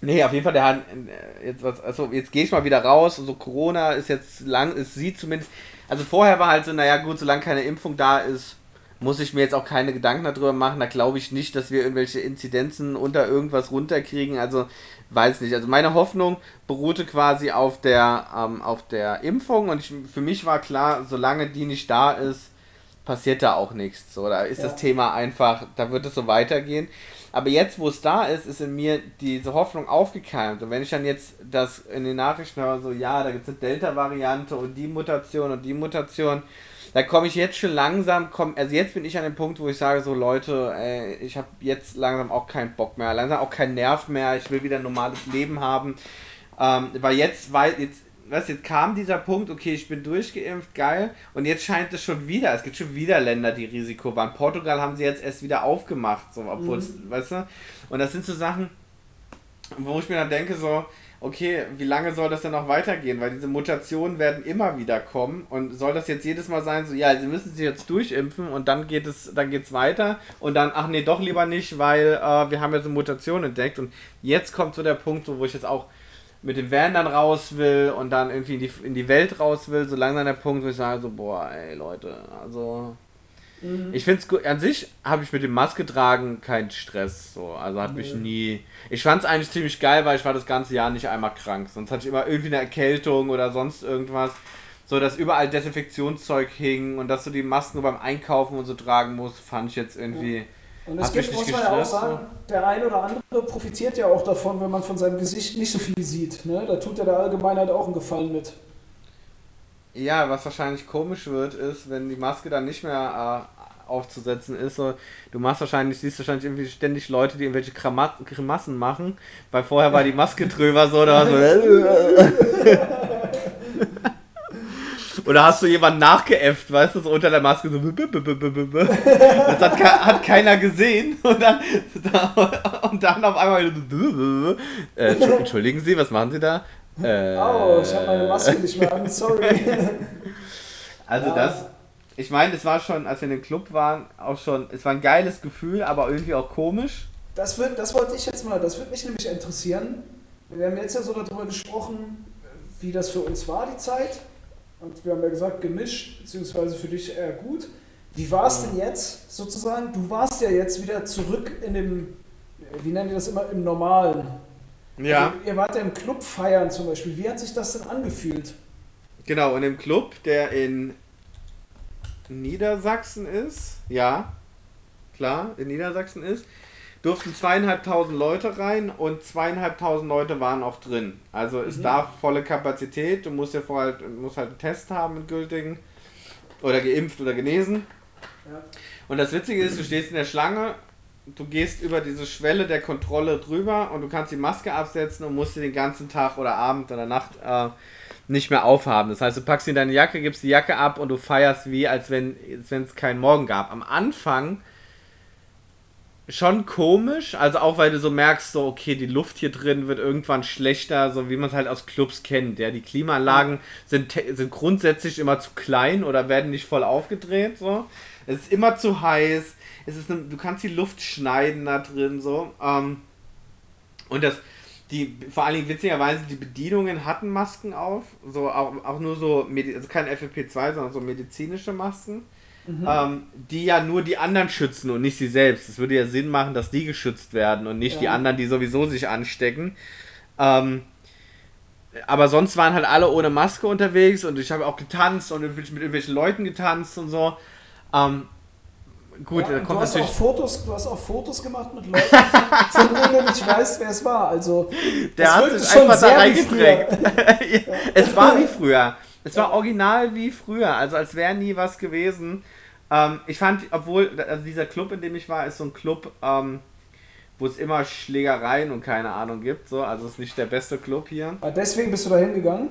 nee, auf jeden Fall, der hat äh, jetzt was, also jetzt gehe ich mal wieder raus. So, also Corona ist jetzt lang, es sieht zumindest. Also vorher war halt so, naja gut, solange keine Impfung da ist, muss ich mir jetzt auch keine Gedanken darüber machen. Da glaube ich nicht, dass wir irgendwelche Inzidenzen unter irgendwas runterkriegen. Also weiß nicht. Also meine Hoffnung beruhte quasi auf der, ähm, auf der Impfung und ich, für mich war klar, solange die nicht da ist, passiert da auch nichts. So, da ist ja. das Thema einfach, da wird es so weitergehen. Aber jetzt, wo es da ist, ist in mir diese Hoffnung aufgekeimt. Und wenn ich dann jetzt das in den Nachrichten höre, so, ja, da gibt es eine Delta-Variante und die Mutation und die Mutation, da komme ich jetzt schon langsam, komm, also jetzt bin ich an dem Punkt, wo ich sage, so Leute, ey, ich habe jetzt langsam auch keinen Bock mehr, langsam auch keinen Nerv mehr, ich will wieder ein normales Leben haben. Ähm, weil jetzt, weil jetzt, was, jetzt kam dieser Punkt, okay, ich bin durchgeimpft, geil, und jetzt scheint es schon wieder, es gibt schon wieder Länder, die Risiko waren. Portugal haben sie jetzt erst wieder aufgemacht, so, obwohl mhm. weißt du, und das sind so Sachen, wo ich mir dann denke, so, okay, wie lange soll das denn noch weitergehen? Weil diese Mutationen werden immer wieder kommen. Und soll das jetzt jedes Mal sein, so, ja, sie müssen sich jetzt durchimpfen und dann geht es, dann geht's weiter. Und dann, ach nee, doch lieber nicht, weil äh, wir haben ja so Mutationen entdeckt. Und jetzt kommt so der Punkt, wo ich jetzt auch mit dem Van dann raus will und dann irgendwie in die, in die Welt raus will, so langsam der Punkt, wo ich sage so, boah, ey Leute, also Mhm. Ich finde es gut. An sich habe ich mit dem Maske tragen keinen Stress. So. Also hat nee. mich nie. Ich fand es eigentlich ziemlich geil, weil ich war das ganze Jahr nicht einmal krank. Sonst hatte ich immer irgendwie eine Erkältung oder sonst irgendwas. So, dass überall Desinfektionszeug hing und dass du die Masken beim Einkaufen und so tragen musst, fand ich jetzt irgendwie. Und es gibt, muss man ja auch sagen, der ein oder andere profitiert ja auch davon, wenn man von seinem Gesicht nicht so viel sieht. Ne? Da tut er der Allgemeinheit auch einen Gefallen mit. Ja, was wahrscheinlich komisch wird, ist, wenn die Maske dann nicht mehr äh, aufzusetzen ist. So, du machst wahrscheinlich, siehst wahrscheinlich irgendwie ständig Leute, die irgendwelche Grimassen machen, weil vorher war die Maske drüber so, da so. Oder hast du jemanden nachgeäfft, weißt du, so unter der Maske so. Das hat, hat keiner gesehen. Und dann, und dann auf einmal. Äh, entschuldigen Sie, was machen Sie da? Äh, oh, ich habe meine Maske nicht mehr an, sorry. Also ja. das, ich meine, es war schon, als wir in dem Club waren, auch schon, es war ein geiles Gefühl, aber irgendwie auch komisch. Das, wird, das wollte ich jetzt mal, das würde mich nämlich interessieren. Wir haben jetzt ja so darüber gesprochen, wie das für uns war, die Zeit. Und wir haben ja gesagt, gemischt, beziehungsweise für dich eher gut. Wie war es denn jetzt sozusagen? Du warst ja jetzt wieder zurück in dem, wie nennen die das immer, im Normalen. Ja. Also, ihr wart ja im Club feiern zum Beispiel. Wie hat sich das denn angefühlt? Genau, in dem Club, der in Niedersachsen ist, ja, klar, in Niedersachsen ist, durften zweieinhalbtausend Leute rein und zweieinhalbtausend Leute waren auch drin. Also es mhm. darf volle Kapazität, du musst ja vorher musst halt einen Test haben mit gültigen oder geimpft oder genesen. Ja. Und das Witzige ist, du stehst in der Schlange, du gehst über diese Schwelle der Kontrolle drüber und du kannst die Maske absetzen und musst sie den ganzen Tag oder Abend oder Nacht äh, nicht mehr aufhaben. Das heißt, du packst in deine Jacke, gibst die Jacke ab und du feierst wie, als wenn es keinen Morgen gab. Am Anfang schon komisch, also auch weil du so merkst, so okay, die Luft hier drin wird irgendwann schlechter, so wie man es halt aus Clubs kennt. Ja, die Klimaanlagen sind, sind grundsätzlich immer zu klein oder werden nicht voll aufgedreht. So, es ist immer zu heiß. Es ist eine, du kannst die Luft schneiden da drin so. Ähm, und das die vor allen Dingen witzigerweise die Bedienungen hatten Masken auf, so auch, auch nur so also kein FFP2, sondern so medizinische Masken mhm. ähm, die ja nur die anderen schützen und nicht sie selbst. Es würde ja Sinn machen, dass die geschützt werden und nicht ja. die anderen, die sowieso sich anstecken. Ähm, aber sonst waren halt alle ohne Maske unterwegs und ich habe auch getanzt und mit irgendwelchen Leuten getanzt und so. Ähm, gut, ja, da kommt du hast natürlich. Auch Fotos, du hast auch Fotos gemacht mit Leuten, von denen du nicht weißt, wer es war. Also, der hat sich einfach da reingedrängt. es war wie früher. Es war original wie früher, also als wäre nie was gewesen. Ähm, ich fand, obwohl, also dieser Club, in dem ich war, ist so ein Club, ähm, wo es immer Schlägereien und keine Ahnung gibt. So. Also es ist nicht der beste Club hier. Aber ah, deswegen bist du da hingegangen?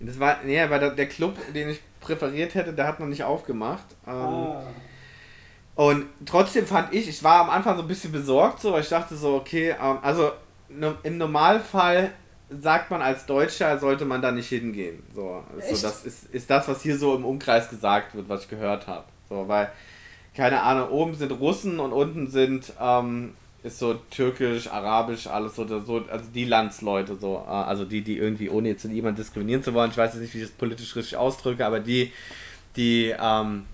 Das war, nee, weil der, der, Club, den ich präferiert hätte, der hat noch nicht aufgemacht. Ähm, ah. Und trotzdem fand ich, ich war am Anfang so ein bisschen besorgt, so, weil ich dachte so, okay, ähm, also im Normalfall sagt man als Deutscher, sollte man da nicht hingehen. So, also das ist, ist das, was hier so im Umkreis gesagt wird, was ich gehört habe. So, weil, keine Ahnung, oben sind Russen und unten sind, ähm, ist so türkisch, arabisch, alles so, so, also die Landsleute, so, äh, also die, die irgendwie, ohne jetzt jemanden diskriminieren zu wollen, ich weiß jetzt nicht, wie ich das politisch richtig ausdrücke, aber die, die, ähm,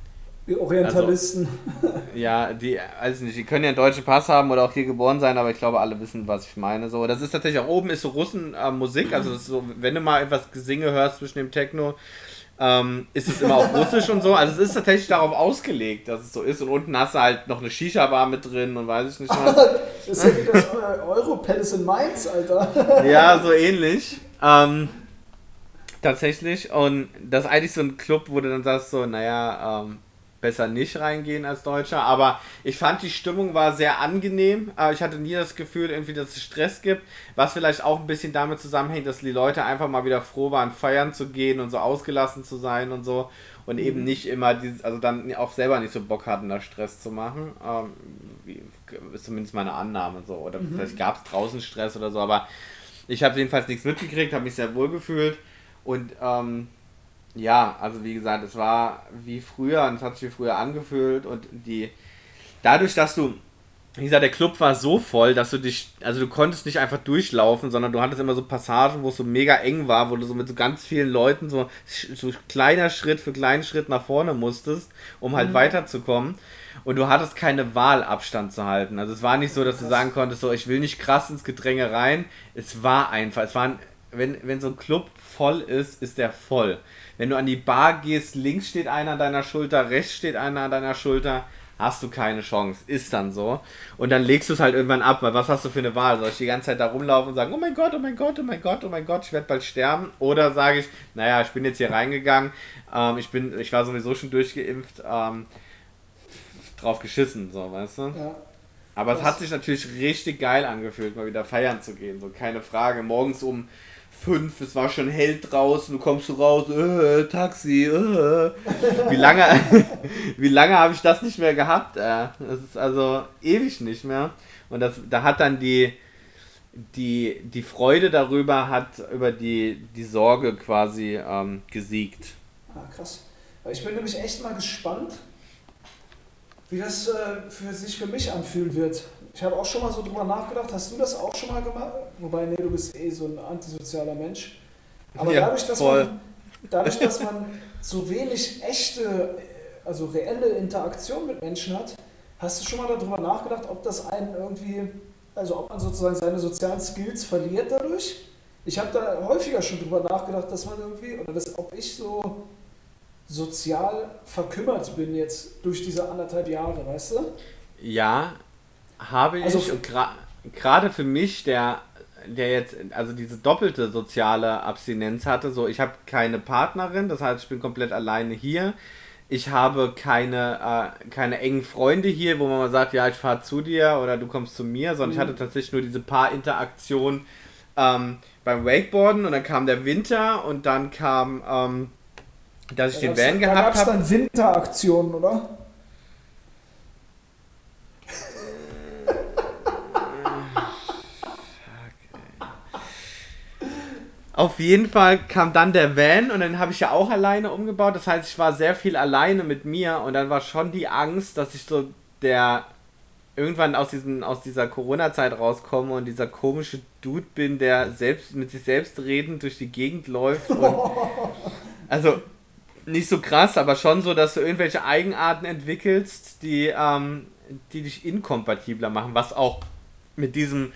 die Orientalisten. Also, ja, die, weiß nicht, die können ja einen deutschen Pass haben oder auch hier geboren sein, aber ich glaube, alle wissen, was ich meine. So, das ist tatsächlich auch oben ist so Russen-Musik, äh, also so, wenn du mal etwas Gesinge hörst zwischen dem Techno, ähm, ist es immer auf Russisch und so. Also es ist tatsächlich darauf ausgelegt, dass es so ist. Und unten hast du halt noch eine Shisha-Bar mit drin und weiß ich nicht was. das ist ja wie das Europalace in Mainz, Alter. ja, so ähnlich. Ähm, tatsächlich. Und das ist eigentlich so ein Club, wo du dann sagst so, naja, ähm, besser nicht reingehen als Deutscher. Aber ich fand, die Stimmung war sehr angenehm. Ich hatte nie das Gefühl, irgendwie, dass es Stress gibt. Was vielleicht auch ein bisschen damit zusammenhängt, dass die Leute einfach mal wieder froh waren, feiern zu gehen und so ausgelassen zu sein und so. Und mhm. eben nicht immer, dieses, also dann auch selber nicht so Bock hatten, da Stress zu machen. Ähm, wie, ist zumindest meine Annahme so. Oder mhm. vielleicht gab es draußen Stress oder so. Aber ich habe jedenfalls nichts mitgekriegt, habe mich sehr wohl gefühlt. Und ähm, ja, also wie gesagt, es war wie früher und es hat sich wie früher angefühlt und die dadurch, dass du wie gesagt, der Club war so voll, dass du dich, also du konntest nicht einfach durchlaufen, sondern du hattest immer so Passagen, wo es so mega eng war, wo du so mit so ganz vielen Leuten so, so kleiner Schritt für kleinen Schritt nach vorne musstest, um halt mhm. weiterzukommen. Und du hattest keine Wahl, Abstand zu halten. Also es war nicht so, dass du sagen konntest, so ich will nicht krass ins Gedränge rein. Es war einfach, es war, wenn, wenn so ein Club voll ist, ist der voll. Wenn du an die Bar gehst, links steht einer an deiner Schulter, rechts steht einer an deiner Schulter, hast du keine Chance. Ist dann so. Und dann legst du es halt irgendwann ab, weil was hast du für eine Wahl? Soll ich die ganze Zeit da rumlaufen und sagen, oh mein Gott, oh mein Gott, oh mein Gott, oh mein Gott, ich werde bald sterben? Oder sage ich, naja, ich bin jetzt hier reingegangen, ähm, ich, bin, ich war sowieso schon durchgeimpft, ähm, drauf geschissen, so, weißt du? Ja. Aber es hat sich natürlich richtig geil angefühlt, mal wieder feiern zu gehen, so keine Frage. Morgens um fünf, es war schon hell draußen, du kommst so raus, äh, Taxi, äh. Wie lange, wie lange habe ich das nicht mehr gehabt? Äh? Das ist also ewig nicht mehr. Und das, da hat dann die, die, die Freude darüber, hat über die, die Sorge quasi ähm, gesiegt. Ah, krass. Ich bin nämlich echt mal gespannt, wie das äh, für sich für mich anfühlen wird. Ich habe auch schon mal so drüber nachgedacht. Hast du das auch schon mal gemacht? Wobei, nee, du bist eh so ein antisozialer Mensch. Aber ja, dadurch, dass voll. man, dadurch, dass man so wenig echte, also reelle Interaktion mit Menschen hat, hast du schon mal darüber nachgedacht, ob das einen irgendwie, also ob man sozusagen seine sozialen Skills verliert dadurch? Ich habe da häufiger schon drüber nachgedacht, dass man irgendwie, oder dass, ob ich so sozial verkümmert bin jetzt durch diese anderthalb Jahre, weißt du? Ja, habe ich. Also, gerade für mich, der, der jetzt, also diese doppelte soziale Abstinenz hatte, so ich habe keine Partnerin, das heißt, ich bin komplett alleine hier. ich habe keine, äh, keine engen Freunde hier, wo man mal sagt, ja, ich fahre zu dir oder du kommst zu mir, sondern mhm. ich hatte tatsächlich nur diese paar Interaktionen ähm, beim Wakeboarden und dann kam der Winter und dann kam, ähm, dass ich da den Van gehabt habe. Da gab es dann Winteraktionen, oder? Auf jeden Fall kam dann der Van und dann habe ich ja auch alleine umgebaut. Das heißt, ich war sehr viel alleine mit mir und dann war schon die Angst, dass ich so der irgendwann aus, diesen, aus dieser Corona-Zeit rauskomme und dieser komische Dude bin, der selbst mit sich selbst redend durch die Gegend läuft. Und, also nicht so krass, aber schon so, dass du irgendwelche Eigenarten entwickelst, die, ähm, die dich inkompatibler machen, was auch mit diesem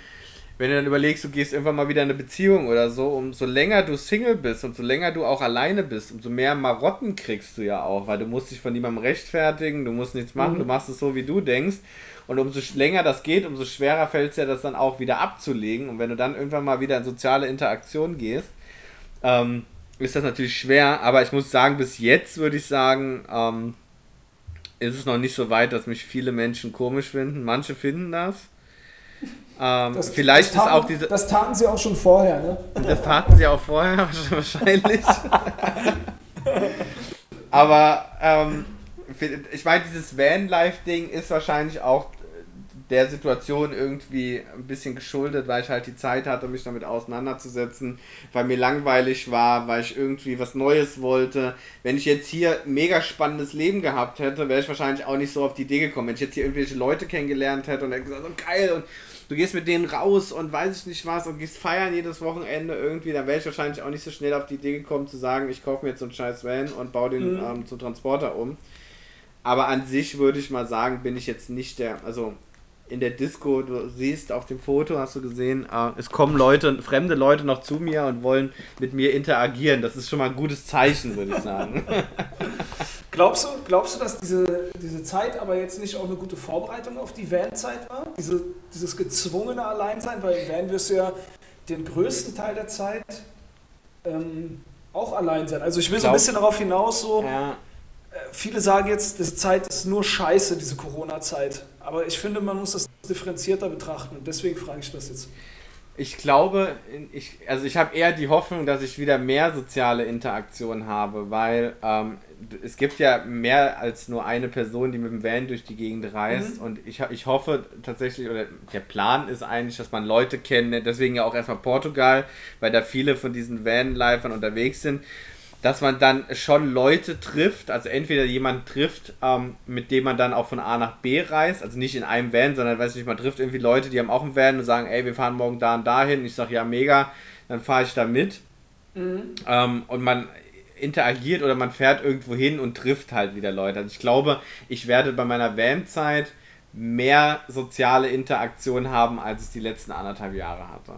wenn du dann überlegst, du gehst irgendwann mal wieder in eine Beziehung oder so, umso länger du Single bist und so länger du auch alleine bist, umso mehr Marotten kriegst du ja auch, weil du musst dich von niemandem rechtfertigen, du musst nichts machen, mhm. du machst es so, wie du denkst. Und umso länger das geht, umso schwerer fällt es ja, das dann auch wieder abzulegen. Und wenn du dann irgendwann mal wieder in soziale Interaktion gehst, ähm, ist das natürlich schwer. Aber ich muss sagen, bis jetzt würde ich sagen, ähm, ist es noch nicht so weit, dass mich viele Menschen komisch finden. Manche finden das. Ähm, das, vielleicht das taten, ist auch diese. Das taten sie auch schon vorher, ne? Das taten sie auch vorher, wahrscheinlich. Aber ähm, ich meine, dieses Van-Life-Ding ist wahrscheinlich auch der Situation irgendwie ein bisschen geschuldet, weil ich halt die Zeit hatte, mich damit auseinanderzusetzen, weil mir langweilig war, weil ich irgendwie was Neues wollte. Wenn ich jetzt hier ein mega spannendes Leben gehabt hätte, wäre ich wahrscheinlich auch nicht so auf die Idee gekommen. Wenn ich jetzt hier irgendwelche Leute kennengelernt hätte und hätte gesagt, oh geil, und du gehst mit denen raus und weiß ich nicht was und gehst feiern jedes Wochenende irgendwie, dann wäre ich wahrscheinlich auch nicht so schnell auf die Idee gekommen zu sagen, ich kaufe mir jetzt so einen scheiß Van und baue den mhm. ähm, zum Transporter um. Aber an sich würde ich mal sagen, bin ich jetzt nicht der, also in der Disco, du siehst auf dem Foto, hast du gesehen, äh, es kommen Leute, fremde Leute noch zu mir und wollen mit mir interagieren. Das ist schon mal ein gutes Zeichen, würde ich sagen. glaubst, du, glaubst du, dass diese, diese Zeit aber jetzt nicht auch eine gute Vorbereitung auf die Van-Zeit war? Diese, dieses gezwungene Alleinsein, weil im Van wirst du ja den größten Teil der Zeit ähm, auch allein sein. Also ich will so ein bisschen darauf hinaus, so. Ja viele sagen jetzt, diese Zeit ist nur scheiße, diese Corona-Zeit. Aber ich finde, man muss das differenzierter betrachten. Deswegen frage ich das jetzt. Ich glaube, ich, also ich habe eher die Hoffnung, dass ich wieder mehr soziale Interaktion habe, weil ähm, es gibt ja mehr als nur eine Person, die mit dem Van durch die Gegend reist. Mhm. Und ich, ich hoffe tatsächlich, oder der Plan ist eigentlich, dass man Leute kennt, deswegen ja auch erstmal Portugal, weil da viele von diesen Van-Lifern unterwegs sind dass man dann schon Leute trifft, also entweder jemand trifft, ähm, mit dem man dann auch von A nach B reist, also nicht in einem Van, sondern weiß nicht, man trifft irgendwie Leute, die haben auch einen Van und sagen, ey, wir fahren morgen da und dahin. Ich sage, ja, mega, dann fahre ich da mit. Mhm. Ähm, und man interagiert oder man fährt irgendwo hin und trifft halt wieder Leute. Also ich glaube, ich werde bei meiner Van-Zeit mehr soziale Interaktion haben, als es die letzten anderthalb Jahre hatte.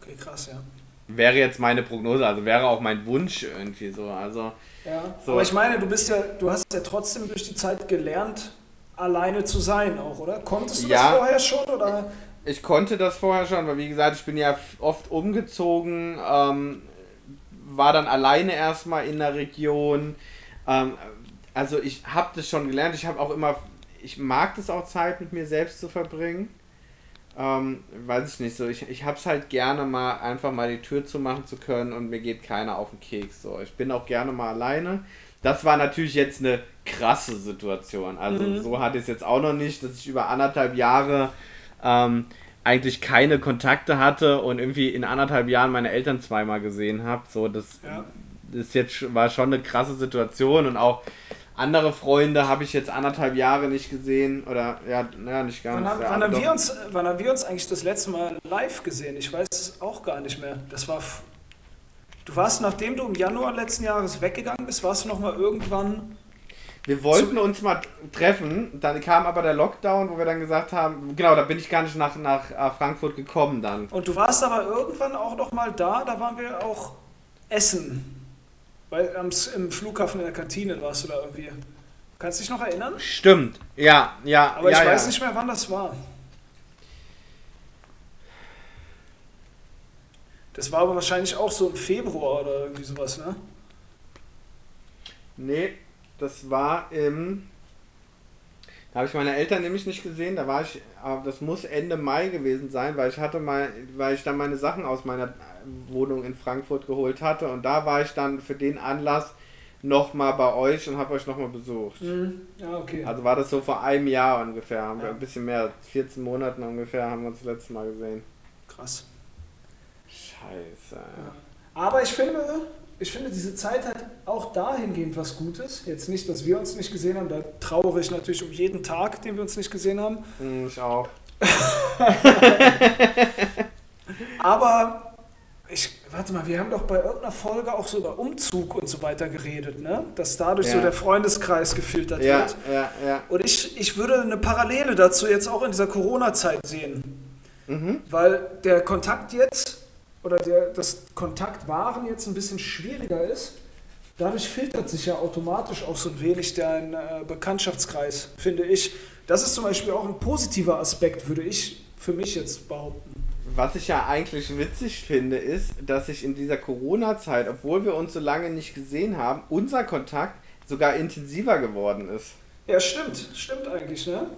Okay, krass, ja wäre jetzt meine Prognose, also wäre auch mein Wunsch irgendwie so. Also, ja, so. aber ich meine, du bist ja, du hast ja trotzdem durch die Zeit gelernt, alleine zu sein auch, oder? Konntest du ja, das vorher schon? Oder? Ich konnte das vorher schon, weil wie gesagt, ich bin ja oft umgezogen, ähm, war dann alleine erstmal in der Region. Ähm, also ich habe das schon gelernt. Ich habe auch immer, ich mag das auch Zeit mit mir selbst zu verbringen. Ähm, weiß ich nicht so. Ich, ich hab's halt gerne mal einfach mal die Tür zu machen zu können und mir geht keiner auf den Keks. So. Ich bin auch gerne mal alleine. Das war natürlich jetzt eine krasse Situation. Also mhm. so hatte ich es jetzt auch noch nicht, dass ich über anderthalb Jahre ähm, eigentlich keine Kontakte hatte und irgendwie in anderthalb Jahren meine Eltern zweimal gesehen habe. So, das, ja. das jetzt war schon eine krasse Situation und auch andere Freunde habe ich jetzt anderthalb Jahre nicht gesehen oder ja, ja nicht ganz. Wann, haben, ja, wann haben wir uns, wann haben wir uns eigentlich das letzte Mal live gesehen? Ich weiß es auch gar nicht mehr. Das war. Du warst, nachdem du im Januar letzten Jahres weggegangen bist, warst du noch mal irgendwann. Wir wollten uns mal treffen, dann kam aber der Lockdown, wo wir dann gesagt haben, genau, da bin ich gar nicht nach, nach äh, Frankfurt gekommen dann. Und du warst aber irgendwann auch noch mal da, da waren wir auch essen. Weil am, im Flughafen in der Kantine warst du da irgendwie. Kannst du dich noch erinnern? Stimmt, ja, ja. Aber ja, ich weiß ja. nicht mehr, wann das war. Das war aber wahrscheinlich auch so im Februar oder irgendwie sowas, ne? Nee, das war im. Da habe ich meine Eltern nämlich nicht gesehen. Da war ich, das muss Ende Mai gewesen sein, weil ich hatte mal, weil ich dann meine Sachen aus meiner Wohnung in Frankfurt geholt hatte und da war ich dann für den Anlass nochmal bei euch und habe euch nochmal besucht. Mhm. Ja, okay. Also war das so vor einem Jahr ungefähr, haben ja. wir ein bisschen mehr, 14 Monaten ungefähr haben wir uns das letzte Mal gesehen. Krass. Scheiße. Ja. Aber ich finde, ich finde, diese Zeit hat auch dahingehend was Gutes. Jetzt nicht, dass wir uns nicht gesehen haben, da trauere ich natürlich um jeden Tag, den wir uns nicht gesehen haben. Hm, ich auch. Aber ich, warte mal, wir haben doch bei irgendeiner Folge auch so über Umzug und so weiter geredet, ne? Dass dadurch ja. so der Freundeskreis gefiltert ja, wird. Ja, ja. Und ich, ich würde eine Parallele dazu jetzt auch in dieser Corona-Zeit sehen. Mhm. Weil der Kontakt jetzt oder der, das Kontaktwahren jetzt ein bisschen schwieriger ist, dadurch filtert sich ja automatisch auch so ein wenig dein äh, Bekanntschaftskreis, finde ich. Das ist zum Beispiel auch ein positiver Aspekt, würde ich für mich jetzt behaupten. Was ich ja eigentlich witzig finde, ist, dass sich in dieser Corona-Zeit, obwohl wir uns so lange nicht gesehen haben, unser Kontakt sogar intensiver geworden ist. Ja, stimmt. Stimmt eigentlich, ne?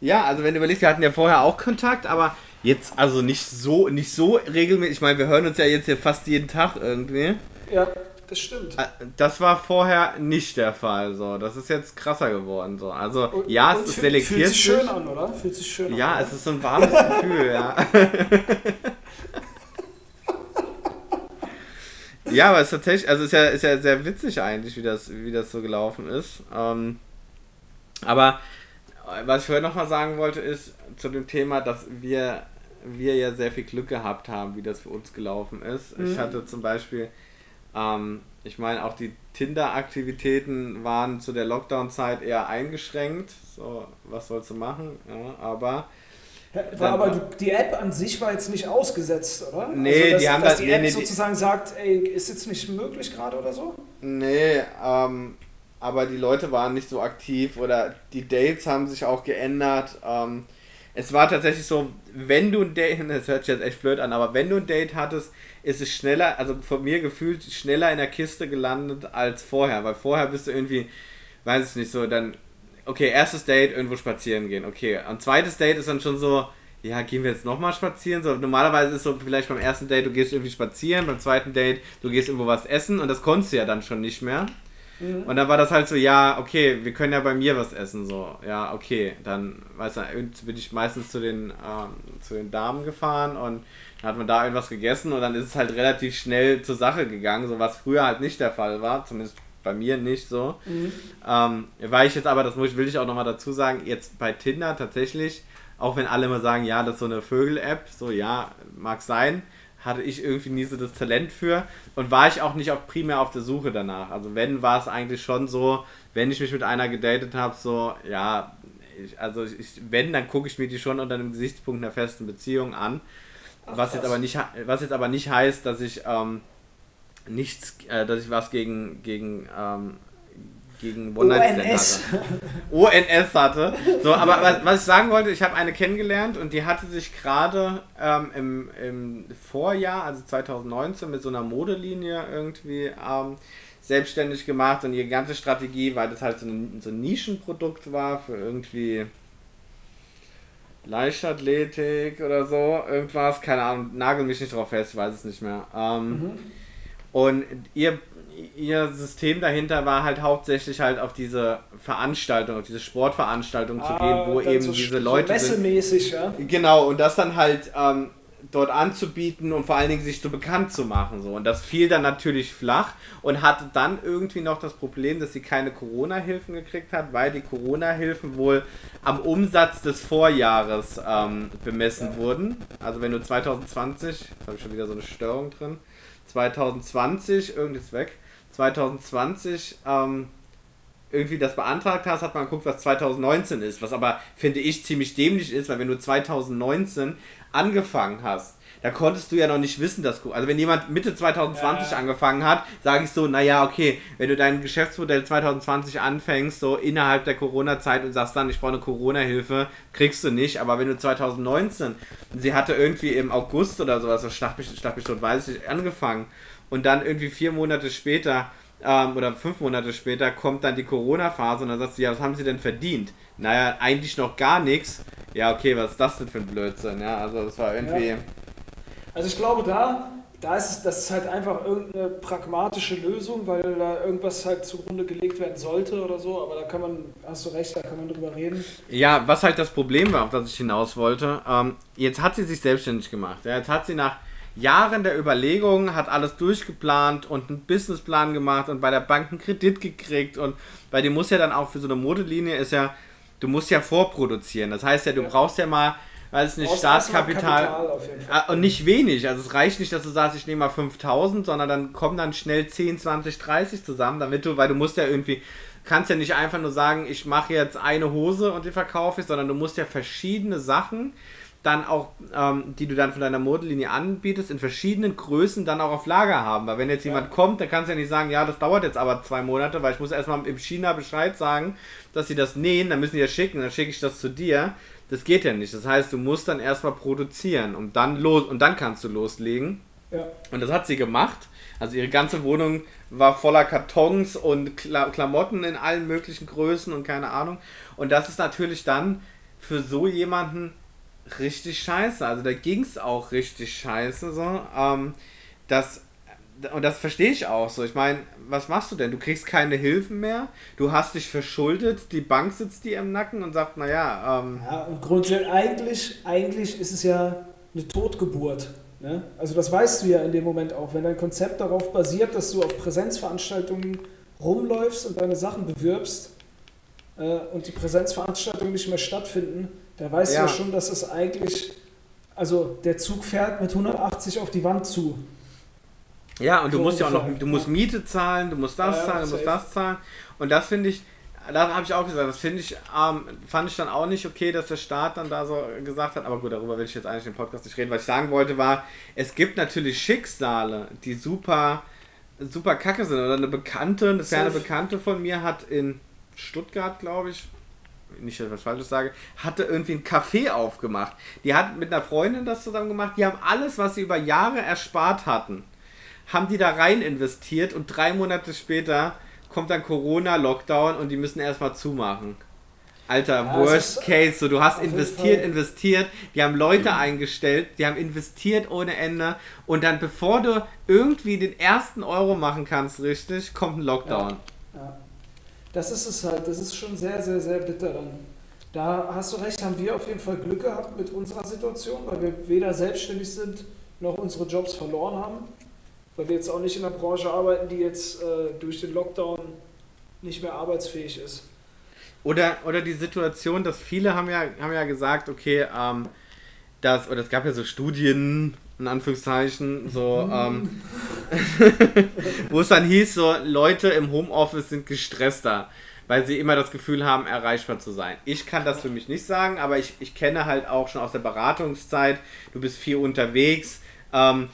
Ja, also wenn du überlegst, wir hatten ja vorher auch Kontakt, aber jetzt also nicht so, nicht so regelmäßig. Ich meine, wir hören uns ja jetzt hier fast jeden Tag irgendwie. Ja, das stimmt. Äh, das war vorher nicht der Fall. So, das ist jetzt krasser geworden. So, also und, ja, es ist selektiert. Fühlt sich schön an, oder? Fühlt sich schön ja, an. Ja, es ist so ein warmes Gefühl. Ja. ja, aber es ist tatsächlich, also es ist ja, ist ja sehr witzig eigentlich, wie das, wie das so gelaufen ist. Ähm, aber was ich vorher nochmal sagen wollte, ist zu dem Thema, dass wir, wir ja sehr viel Glück gehabt haben, wie das für uns gelaufen ist. Mhm. Ich hatte zum Beispiel, ähm, ich meine, auch die Tinder-Aktivitäten waren zu der Lockdown-Zeit eher eingeschränkt. So, was sollst du machen? Ja, aber. War aber die, App an sich war jetzt nicht ausgesetzt, oder? Nee, also, dass, die haben dass das, die App nee, sozusagen sagt, ey, ist jetzt nicht möglich gerade oder so? Nee, ähm, aber die Leute waren nicht so aktiv oder die Dates haben sich auch geändert. Ähm, es war tatsächlich so, wenn du ein Date, das hört sich jetzt echt blöd an, aber wenn du ein Date hattest, ist es schneller, also von mir gefühlt schneller in der Kiste gelandet als vorher, weil vorher bist du irgendwie, weiß ich nicht, so dann, okay, erstes Date, irgendwo spazieren gehen, okay, und zweites Date ist dann schon so, ja, gehen wir jetzt nochmal spazieren? So, normalerweise ist so vielleicht beim ersten Date, du gehst irgendwie spazieren, beim zweiten Date, du gehst irgendwo was essen und das konntest du ja dann schon nicht mehr. Mhm. Und dann war das halt so, ja, okay, wir können ja bei mir was essen, so, ja, okay, dann, weißt du, bin ich meistens zu den, ähm, zu den Damen gefahren und dann hat man da irgendwas gegessen und dann ist es halt relativ schnell zur Sache gegangen, so was früher halt nicht der Fall war, zumindest bei mir nicht so. Mhm. Ähm, weil ich jetzt aber, das will ich auch nochmal dazu sagen, jetzt bei Tinder tatsächlich, auch wenn alle immer sagen, ja, das ist so eine Vögel-App, so ja, mag sein, hatte ich irgendwie nie so das Talent für und war ich auch nicht auch primär auf der Suche danach. Also wenn, war es eigentlich schon so, wenn ich mich mit einer gedatet habe, so, ja, ich, also ich, wenn, dann gucke ich mir die schon unter dem Gesichtspunkt einer festen Beziehung an. Ach, was, jetzt aber nicht, was jetzt aber nicht heißt, dass ich ähm, nichts, äh, dass ich was gegen, gegen ähm, gegen One Night ONS. hatte. ONS hatte. So, aber was, was ich sagen wollte, ich habe eine kennengelernt und die hatte sich gerade ähm, im, im Vorjahr, also 2019, mit so einer Modelinie irgendwie ähm, selbstständig gemacht und ihre ganze Strategie, weil das halt so ein, so ein Nischenprodukt war für irgendwie Leichtathletik oder so, irgendwas, keine Ahnung, nagel mich nicht drauf fest, ich weiß es nicht mehr. Ähm, mhm. Und ihr ihr System dahinter war halt hauptsächlich halt auf diese Veranstaltung, auf diese Sportveranstaltung ah, zu gehen, wo eben so diese Leute. So messemäßig, ja. Genau, und das dann halt ähm, dort anzubieten und vor allen Dingen sich so bekannt zu machen. So. Und das fiel dann natürlich flach und hatte dann irgendwie noch das Problem, dass sie keine Corona-Hilfen gekriegt hat, weil die Corona-Hilfen wohl am Umsatz des Vorjahres ähm, bemessen ja. wurden. Also wenn du 2020, habe ich schon wieder so eine Störung drin, 2020, irgendwas weg, 2020 ähm, irgendwie das beantragt hast, hat man geguckt, was 2019 ist. Was aber, finde ich, ziemlich dämlich ist, weil wenn du 2019 angefangen hast, da konntest du ja noch nicht wissen, dass. Also, wenn jemand Mitte 2020 ja. angefangen hat, sage ich so, naja, okay, wenn du dein Geschäftsmodell 2020 anfängst, so innerhalb der Corona-Zeit und sagst dann, ich brauche eine Corona-Hilfe, kriegst du nicht. Aber wenn du 2019, sie hatte irgendwie im August oder sowas, so mich tot, weiß ich, angefangen und dann irgendwie vier Monate später ähm, oder fünf Monate später kommt dann die Corona-Phase und dann sagst du, ja, was haben sie denn verdient? Naja, eigentlich noch gar nichts. Ja, okay, was ist das denn für ein Blödsinn? Ja, also das war irgendwie. Ja. Also ich glaube, da, da ist es, das ist halt einfach irgendeine pragmatische Lösung, weil da irgendwas halt zugrunde gelegt werden sollte oder so, aber da kann man, hast du recht, da kann man drüber reden. Ja, was halt das Problem war, auf das ich hinaus wollte, ähm, jetzt hat sie sich selbstständig gemacht. Ja, jetzt hat sie nach Jahren der Überlegung, hat alles durchgeplant und einen Businessplan gemacht und bei der Bank einen Kredit gekriegt und weil die muss ja dann auch für so eine Modelinie ist ja, du musst ja vorproduzieren. Das heißt ja, du ja. brauchst ja mal, weiß nicht, Startkapital ah, und nicht wenig. Also es reicht nicht, dass du sagst, ich nehme mal 5000, sondern dann kommen dann schnell 10, 20, 30 zusammen, damit du, weil du musst ja irgendwie kannst ja nicht einfach nur sagen, ich mache jetzt eine Hose und die verkaufe ich, sondern du musst ja verschiedene Sachen dann auch, ähm, die du dann von deiner Modellinie anbietest, in verschiedenen Größen dann auch auf Lager haben. Weil wenn jetzt jemand ja. kommt, dann kannst du ja nicht sagen, ja, das dauert jetzt aber zwei Monate, weil ich muss erstmal im China Bescheid sagen, dass sie das nähen, dann müssen die das schicken, dann schicke ich das zu dir. Das geht ja nicht. Das heißt, du musst dann erstmal produzieren und dann los und dann kannst du loslegen. Ja. Und das hat sie gemacht. Also ihre ganze Wohnung war voller Kartons und Kla Klamotten in allen möglichen Größen und keine Ahnung. Und das ist natürlich dann für so jemanden richtig scheiße. Also da ging es auch richtig scheiße so. Ähm, das, und das verstehe ich auch so. Ich meine, was machst du denn? Du kriegst keine Hilfen mehr, du hast dich verschuldet, die Bank sitzt dir im Nacken und sagt, naja. Ähm, ja, und grundsätzlich, eigentlich, eigentlich ist es ja eine Totgeburt. Ne? Also das weißt du ja in dem Moment auch. Wenn dein Konzept darauf basiert, dass du auf Präsenzveranstaltungen rumläufst und deine Sachen bewirbst äh, und die Präsenzveranstaltungen nicht mehr stattfinden, da weißt ja. du ja schon, dass es eigentlich, also der Zug fährt mit 180 auf die Wand zu. Ja, und du so musst ja auch noch, du musst Miete zahlen, du musst das ja, zahlen, du musst das zahlen. Und das finde ich, da habe ich auch gesagt, das finde ich, ähm, fand ich dann auch nicht okay, dass der Staat dann da so gesagt hat, aber gut, darüber will ich jetzt eigentlich im Podcast nicht reden. Was ich sagen wollte war, es gibt natürlich Schicksale, die super, super kacke sind. Oder eine Bekannte, eine ferne Bekannte von mir hat in Stuttgart, glaube ich, nicht, dass ich was Falsches sage, hatte irgendwie ein Café aufgemacht. Die hat mit einer Freundin das zusammen gemacht. Die haben alles, was sie über Jahre erspart hatten, haben die da rein investiert und drei Monate später kommt dann Corona, Lockdown und die müssen erstmal zumachen. Alter, ja, worst case. So, du hast investiert, investiert, die haben Leute mhm. eingestellt, die haben investiert ohne Ende und dann, bevor du irgendwie den ersten Euro machen kannst, richtig, kommt ein Lockdown. Ja. Ja das ist es halt, das ist schon sehr, sehr, sehr bitter dann. Da hast du recht, haben wir auf jeden Fall Glück gehabt mit unserer Situation, weil wir weder selbstständig sind noch unsere Jobs verloren haben, weil wir jetzt auch nicht in einer Branche arbeiten, die jetzt äh, durch den Lockdown nicht mehr arbeitsfähig ist. Oder, oder die Situation, dass viele haben ja, haben ja gesagt, okay, ähm, dass, oder es gab ja so Studien, in Anführungszeichen, so, ähm, wo es dann hieß, so, Leute im Homeoffice sind gestresster, weil sie immer das Gefühl haben, erreichbar zu sein. Ich kann das für mich nicht sagen, aber ich, ich kenne halt auch schon aus der Beratungszeit, du bist viel unterwegs, ähm,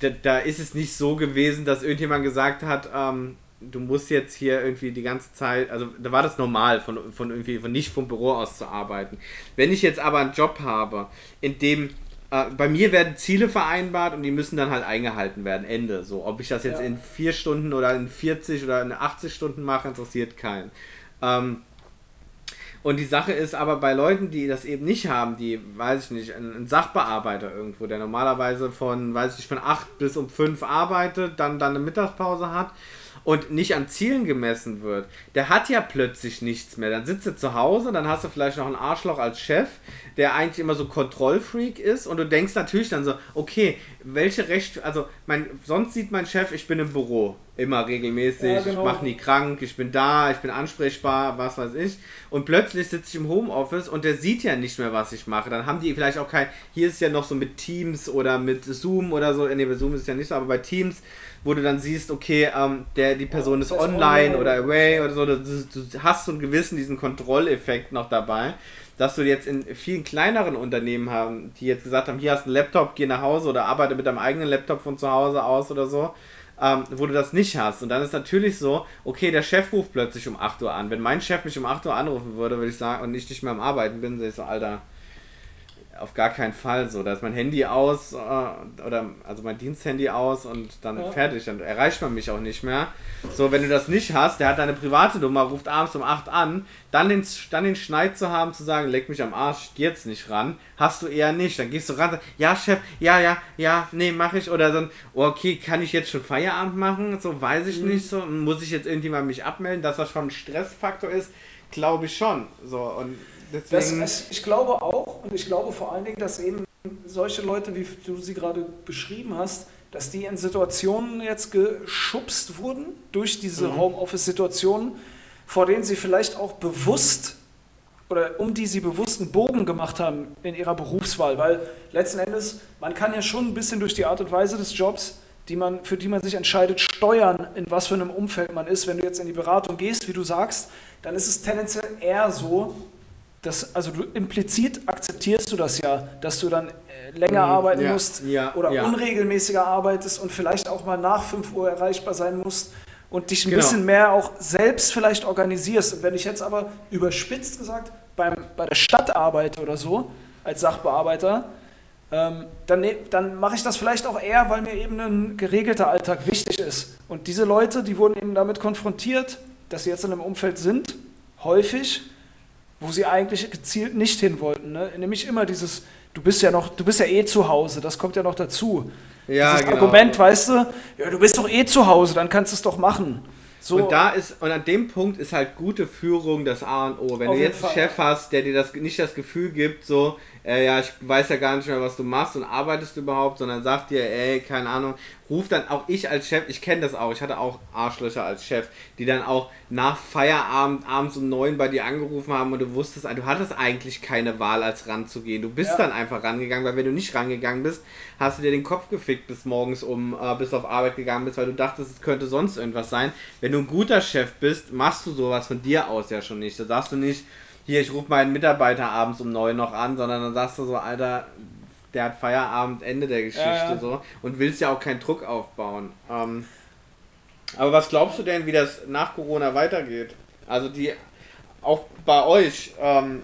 da, da, ist es nicht so gewesen, dass irgendjemand gesagt hat, ähm, du musst jetzt hier irgendwie die ganze Zeit, also da war das normal, von, von irgendwie, von nicht vom Büro aus zu arbeiten. Wenn ich jetzt aber einen Job habe, in dem bei mir werden Ziele vereinbart und die müssen dann halt eingehalten werden. Ende. So, ob ich das jetzt ja. in vier Stunden oder in 40 oder in 80 Stunden mache, interessiert keinen. Ähm, und die Sache ist aber bei Leuten, die das eben nicht haben, die, weiß ich nicht, ein, ein Sachbearbeiter irgendwo, der normalerweise von, weiß ich nicht, von 8 bis um 5 arbeitet, dann, dann eine Mittagspause hat und nicht an Zielen gemessen wird, der hat ja plötzlich nichts mehr. Dann sitzt er zu Hause, dann hast du vielleicht noch einen Arschloch als Chef, der eigentlich immer so Kontrollfreak ist und du denkst natürlich dann so, okay, welche Rechte, also mein, sonst sieht mein Chef, ich bin im Büro, immer regelmäßig, ja, genau. ich mache nie krank, ich bin da, ich bin ansprechbar, was weiß ich. Und plötzlich sitze ich im Homeoffice und der sieht ja nicht mehr, was ich mache. Dann haben die vielleicht auch kein, hier ist ja noch so mit Teams oder mit Zoom oder so, nee, bei Zoom ist es ja nicht so, aber bei Teams wo du dann siehst, okay, ähm, der, die Person ist online, online, oder away oder so, du, du hast so einen gewissen diesen Kontrolleffekt noch dabei, dass du jetzt in vielen kleineren Unternehmen haben, die jetzt gesagt haben, hier hast du einen Laptop, geh nach Hause oder arbeite mit deinem eigenen Laptop von zu Hause aus oder so, ähm, wo du das nicht hast. Und dann ist natürlich so, okay, der Chef ruft plötzlich um 8 Uhr an. Wenn mein Chef mich um 8 Uhr anrufen würde, würde ich sagen, und ich nicht mehr am Arbeiten bin, würde ich so, Alter, auf gar keinen Fall so. Da ist mein Handy aus äh, oder also mein Diensthandy aus und dann ja. fertig. Dann erreicht man mich auch nicht mehr. So, wenn du das nicht hast, der hat deine private Nummer, ruft abends um 8 an, dann den, dann den Schneid zu haben, zu sagen, leck mich am Arsch, geh jetzt nicht ran, hast du eher nicht. Dann gehst du ran, ja, Chef, ja, ja, ja, nee, mach ich. Oder dann, okay, kann ich jetzt schon Feierabend machen? So, weiß ich mhm. nicht so. Muss ich jetzt irgendjemand mich abmelden, dass das schon ein Stressfaktor ist? Glaube ich schon. So, und deswegen. Das, ich glaube auch, und ich glaube vor allen Dingen, dass eben solche Leute, wie du sie gerade beschrieben hast, dass die in Situationen jetzt geschubst wurden durch diese mhm. Homeoffice-Situationen, vor denen sie vielleicht auch bewusst oder um die sie bewusst einen Bogen gemacht haben in ihrer Berufswahl, weil letzten Endes, man kann ja schon ein bisschen durch die Art und Weise des Jobs, die man, für die man sich entscheidet, steuern, in was für einem Umfeld man ist. Wenn du jetzt in die Beratung gehst, wie du sagst, dann ist es tendenziell eher so, dass, also du implizit akzeptierst du das ja, dass du dann äh, länger mhm, arbeiten ja, musst ja, oder ja. unregelmäßiger arbeitest und vielleicht auch mal nach 5 Uhr erreichbar sein musst und dich ein genau. bisschen mehr auch selbst vielleicht organisierst. Und wenn ich jetzt aber überspitzt gesagt beim, bei der Stadt arbeite oder so, als Sachbearbeiter, ähm, dann, ne, dann mache ich das vielleicht auch eher, weil mir eben ein geregelter Alltag wichtig ist. Und diese Leute, die wurden eben damit konfrontiert, dass sie jetzt in einem Umfeld sind, häufig, wo sie eigentlich gezielt nicht hin wollten. Ne? Nämlich immer dieses, du bist ja noch, du bist ja eh zu Hause, das kommt ja noch dazu. Ja, Dieses genau. Argument, weißt du, ja, du bist doch eh zu Hause, dann kannst du es doch machen. So. Und da ist, und an dem Punkt ist halt gute Führung das A und O. Wenn Auf du jetzt einen Chef hast, der dir das nicht das Gefühl gibt, so, äh, ja, ich weiß ja gar nicht mehr, was du machst und arbeitest überhaupt, sondern sagt dir, ey, keine Ahnung, ruft dann auch ich als Chef, ich kenne das auch, ich hatte auch Arschlöcher als Chef, die dann auch nach Feierabend abends um neun bei dir angerufen haben und du wusstest, du hattest eigentlich keine Wahl, als ranzugehen. Du bist ja. dann einfach rangegangen, weil wenn du nicht rangegangen bist, hast du dir den Kopf gefickt bis morgens um, äh, bis auf Arbeit gegangen bist, weil du dachtest, es könnte sonst irgendwas sein. Wenn du ein guter Chef bist, machst du sowas von dir aus ja schon nicht. Da sagst du nicht, hier, ich rufe meinen Mitarbeiter abends um neun noch an, sondern dann sagst du so, Alter, der hat Feierabend, Ende der Geschichte ja, ja. so und willst ja auch keinen Druck aufbauen. Ähm, aber was glaubst du denn, wie das nach Corona weitergeht? Also die, auch bei euch, ähm,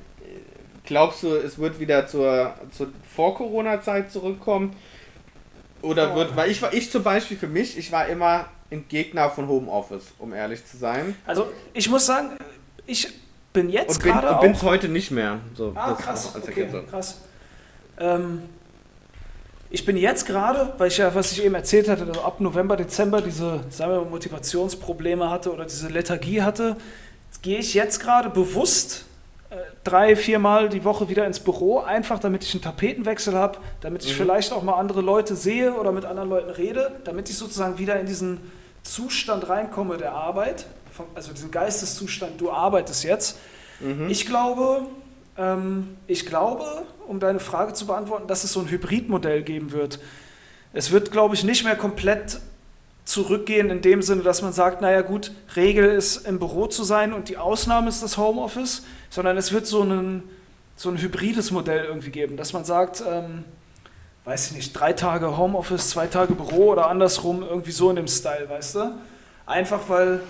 glaubst du, es wird wieder zur, zur Vor-Corona-Zeit zurückkommen? Oder oh. wird, weil ich war, ich zum Beispiel für mich, ich war immer ein Gegner von Homeoffice, um ehrlich zu sein. Also ich muss sagen, ich bin jetzt gerade. Und bin es heute nicht mehr. So, ah, krass. Okay, krass. Ähm, ich bin jetzt gerade, weil ich ja, was ich eben erzählt hatte, dass ab November, Dezember diese sagen wir mal, Motivationsprobleme hatte oder diese Lethargie hatte, gehe ich jetzt gerade bewusst äh, drei, viermal die Woche wieder ins Büro, einfach damit ich einen Tapetenwechsel habe, damit ich mhm. vielleicht auch mal andere Leute sehe oder mit anderen Leuten rede, damit ich sozusagen wieder in diesen Zustand reinkomme der Arbeit, also diesen Geisteszustand, du arbeitest jetzt. Mhm. Ich glaube, ähm, ich glaube, um deine Frage zu beantworten, dass es so ein Hybridmodell geben wird. Es wird, glaube ich, nicht mehr komplett zurückgehen in dem Sinne, dass man sagt, naja gut, Regel ist im Büro zu sein und die Ausnahme ist das Homeoffice, sondern es wird so ein, so ein hybrides Modell irgendwie geben, dass man sagt, ähm, weiß ich nicht, drei Tage Homeoffice, zwei Tage Büro oder andersrum, irgendwie so in dem Style, weißt du? Einfach weil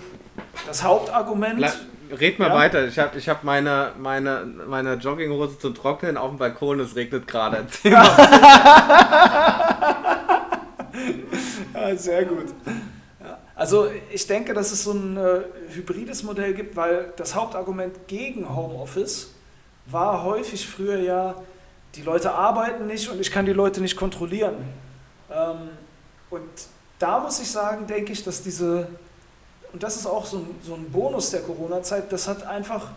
das Hauptargument... Bleib Red mal ja? weiter. Ich habe ich hab meine, meine, meine Jogginghose zum Trocknen auf dem Balkon, es regnet gerade. ja, sehr gut. Also ich denke, dass es so ein äh, hybrides Modell gibt, weil das Hauptargument gegen Homeoffice war häufig früher ja, die Leute arbeiten nicht und ich kann die Leute nicht kontrollieren. Ähm, und da muss ich sagen, denke ich, dass diese und das ist auch so ein, so ein Bonus der Corona-Zeit, das hat einfach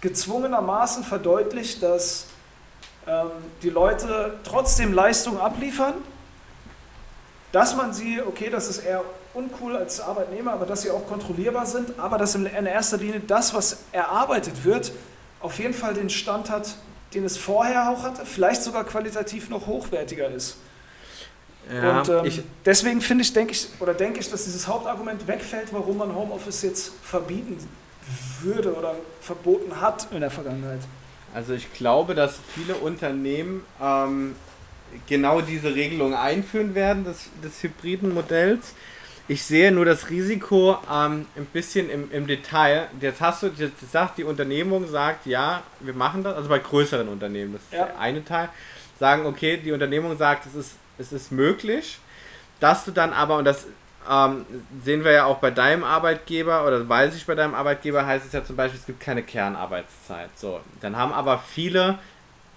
gezwungenermaßen verdeutlicht, dass ähm, die Leute trotzdem Leistung abliefern, dass man sie, okay, das ist eher uncool als Arbeitnehmer, aber dass sie auch kontrollierbar sind, aber dass in erster Linie das, was erarbeitet wird, auf jeden Fall den Stand hat, den es vorher auch hatte, vielleicht sogar qualitativ noch hochwertiger ist. Ja, und ähm, deswegen finde ich, denke ich, oder denke ich, dass dieses Hauptargument wegfällt, warum man Homeoffice jetzt verbieten würde oder verboten hat in der Vergangenheit. Also ich glaube, dass viele Unternehmen ähm, genau diese Regelung einführen werden, des, des hybriden Modells. Ich sehe nur das Risiko ähm, ein bisschen im, im Detail. Jetzt hast du, jetzt sagt die Unternehmung, sagt, ja, wir machen das, also bei größeren Unternehmen, das ist ja. der eine Teil, sagen, okay, die Unternehmung sagt, es ist, es ist möglich, dass du dann aber, und das ähm, sehen wir ja auch bei deinem Arbeitgeber, oder weiß ich bei deinem Arbeitgeber, heißt es ja zum Beispiel, es gibt keine Kernarbeitszeit. So, dann haben aber viele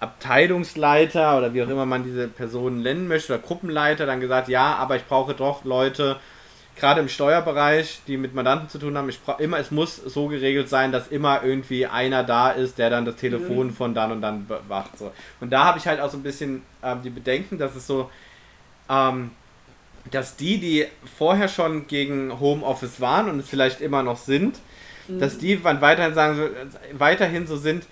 Abteilungsleiter oder wie auch immer man diese Personen nennen möchte, oder Gruppenleiter dann gesagt, ja, aber ich brauche doch Leute, gerade im Steuerbereich, die mit Mandanten zu tun haben, ich brauche immer, es muss so geregelt sein, dass immer irgendwie einer da ist, der dann das Telefon mhm. von dann und dann bewacht. So. Und da habe ich halt auch so ein bisschen ähm, die Bedenken, dass es so, ähm, dass die, die vorher schon gegen Homeoffice waren und es vielleicht immer noch sind, mhm. dass die dann weiterhin sagen, so, weiterhin so sind,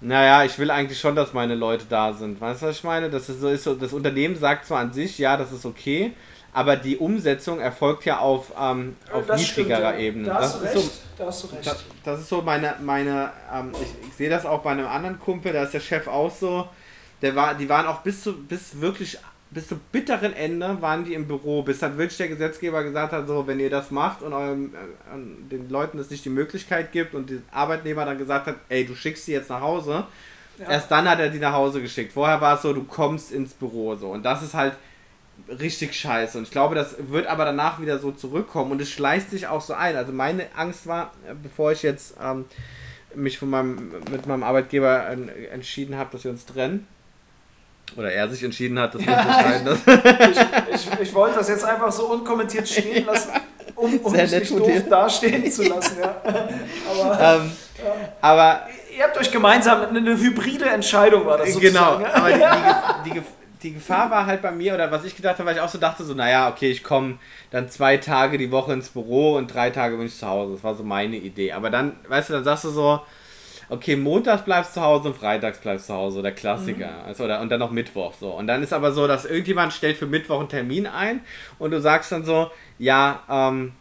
naja, ich will eigentlich schon, dass meine Leute da sind. Weißt du, was ich meine? Das ist so, ist so, das Unternehmen sagt zwar an sich, ja, das ist okay, aber die Umsetzung erfolgt ja auf, ähm, auf niedrigerer stimmt, Ebene. Da das, ist so, da hast du recht. Das, das ist so meine, meine ähm, ich, ich sehe das auch bei einem anderen Kumpel, da ist der Chef auch so, der war, die waren auch bis zu, bis wirklich bis zum bitteren Ende waren die im Büro, bis dann wirklich der Gesetzgeber gesagt hat, so, wenn ihr das macht und eurem, äh, den Leuten es nicht die Möglichkeit gibt und der Arbeitnehmer dann gesagt hat, ey, du schickst sie jetzt nach Hause, ja. erst dann hat er die nach Hause geschickt. Vorher war es so, du kommst ins Büro so und das ist halt richtig scheiße und ich glaube, das wird aber danach wieder so zurückkommen und es schleicht sich auch so ein. Also meine Angst war, äh, bevor ich jetzt ähm, mich von meinem, mit meinem Arbeitgeber entschieden habe, dass wir uns trennen, oder er sich entschieden hat, das ja, zu ich, ich, ich, wollte das jetzt einfach so unkommentiert stehen lassen, um, um mich nicht doof dir. dastehen zu lassen. Ja. Aber, ähm, ja. aber ihr habt euch gemeinsam eine, eine hybride Entscheidung war das sozusagen. Genau, aber die, die, die, die, Gefahr war halt bei mir, oder was ich gedacht habe, weil ich auch so dachte, so, naja, okay, ich komme dann zwei Tage die Woche ins Büro und drei Tage bin ich zu Hause. Das war so meine Idee. Aber dann, weißt du, dann sagst du so, okay, montags bleibst du zu Hause und freitags bleibst du zu Hause, der Klassiker. Mhm. Also, oder, und dann noch Mittwoch so. Und dann ist aber so, dass irgendjemand stellt für Mittwoch einen Termin ein und du sagst dann so, ja, ähm,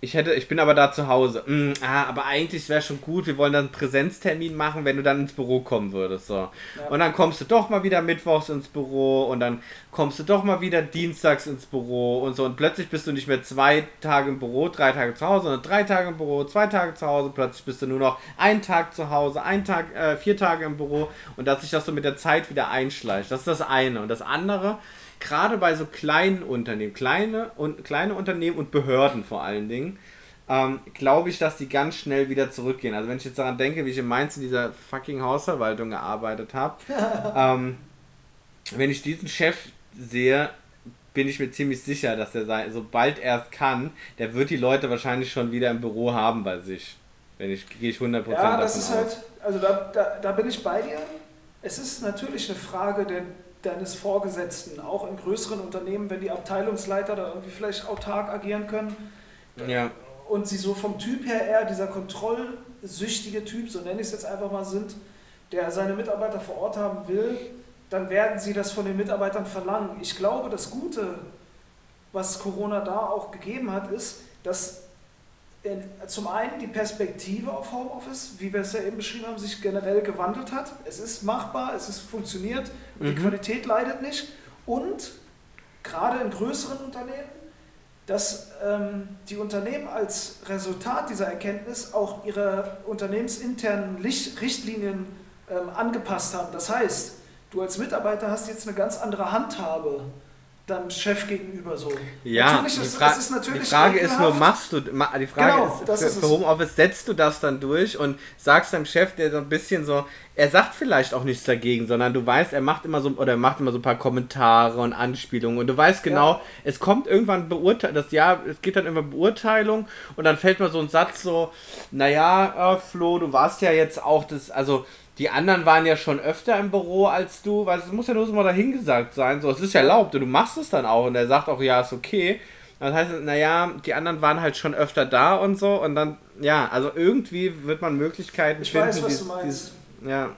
ich hätte, ich bin aber da zu Hause. Mm, ah, aber eigentlich wäre schon gut, wir wollen dann einen Präsenztermin machen, wenn du dann ins Büro kommen würdest. So. Ja. Und dann kommst du doch mal wieder mittwochs ins Büro und dann kommst du doch mal wieder dienstags ins Büro und so. Und plötzlich bist du nicht mehr zwei Tage im Büro, drei Tage zu Hause, sondern drei Tage im Büro, zwei Tage zu Hause. Plötzlich bist du nur noch einen Tag zu Hause, ein Tag, äh, vier Tage im Büro und dass sich das so mit der Zeit wieder einschleicht. Das ist das eine. Und das andere gerade bei so kleinen Unternehmen, kleine, und, kleine Unternehmen und Behörden vor allen Dingen, ähm, glaube ich, dass die ganz schnell wieder zurückgehen. Also wenn ich jetzt daran denke, wie ich in Mainz in dieser fucking Hausverwaltung gearbeitet habe, ähm, wenn ich diesen Chef sehe, bin ich mir ziemlich sicher, dass er sobald er es kann, der wird die Leute wahrscheinlich schon wieder im Büro haben bei sich. Wenn ich gehe ich 100% Ja, das ist aus. halt, also da, da, da bin ich bei dir. Es ist natürlich eine Frage der deines Vorgesetzten, auch in größeren Unternehmen, wenn die Abteilungsleiter da irgendwie vielleicht autark agieren können. Ja. Und sie so vom Typ her eher dieser kontrollsüchtige Typ, so nenne ich es jetzt einfach mal, sind, der seine Mitarbeiter vor Ort haben will, dann werden sie das von den Mitarbeitern verlangen. Ich glaube, das Gute, was Corona da auch gegeben hat, ist, dass zum einen die Perspektive auf Homeoffice, wie wir es ja eben beschrieben haben, sich generell gewandelt hat. Es ist machbar, es ist funktioniert, mhm. die Qualität leidet nicht. Und gerade in größeren Unternehmen, dass ähm, die Unternehmen als Resultat dieser Erkenntnis auch ihre unternehmensinternen Licht Richtlinien ähm, angepasst haben. Das heißt, du als Mitarbeiter hast jetzt eine ganz andere Handhabe deinem Chef gegenüber so. Ja, natürlich ist, Fra natürlich die Frage ist nur, machst du, die Frage genau, ist, für, ist für Homeoffice setzt du das dann durch und sagst deinem Chef, der so ein bisschen so, er sagt vielleicht auch nichts dagegen, sondern du weißt, er macht immer so, oder er macht immer so ein paar Kommentare und Anspielungen und du weißt genau, ja. es kommt irgendwann Beurteilung, das Jahr, es geht dann immer Beurteilung und dann fällt mal so ein Satz so, naja, äh, Flo, du warst ja jetzt auch das, also die anderen waren ja schon öfter im Büro als du, weil es muss ja nur so mal dahingesagt sein. So, es ist ja erlaubt und du machst es dann auch und er sagt auch, ja, ist okay. Das heißt, naja, die anderen waren halt schon öfter da und so und dann, ja, also irgendwie wird man Möglichkeiten ich finden. Ich weiß, was dieses, du meinst. Dieses, ja.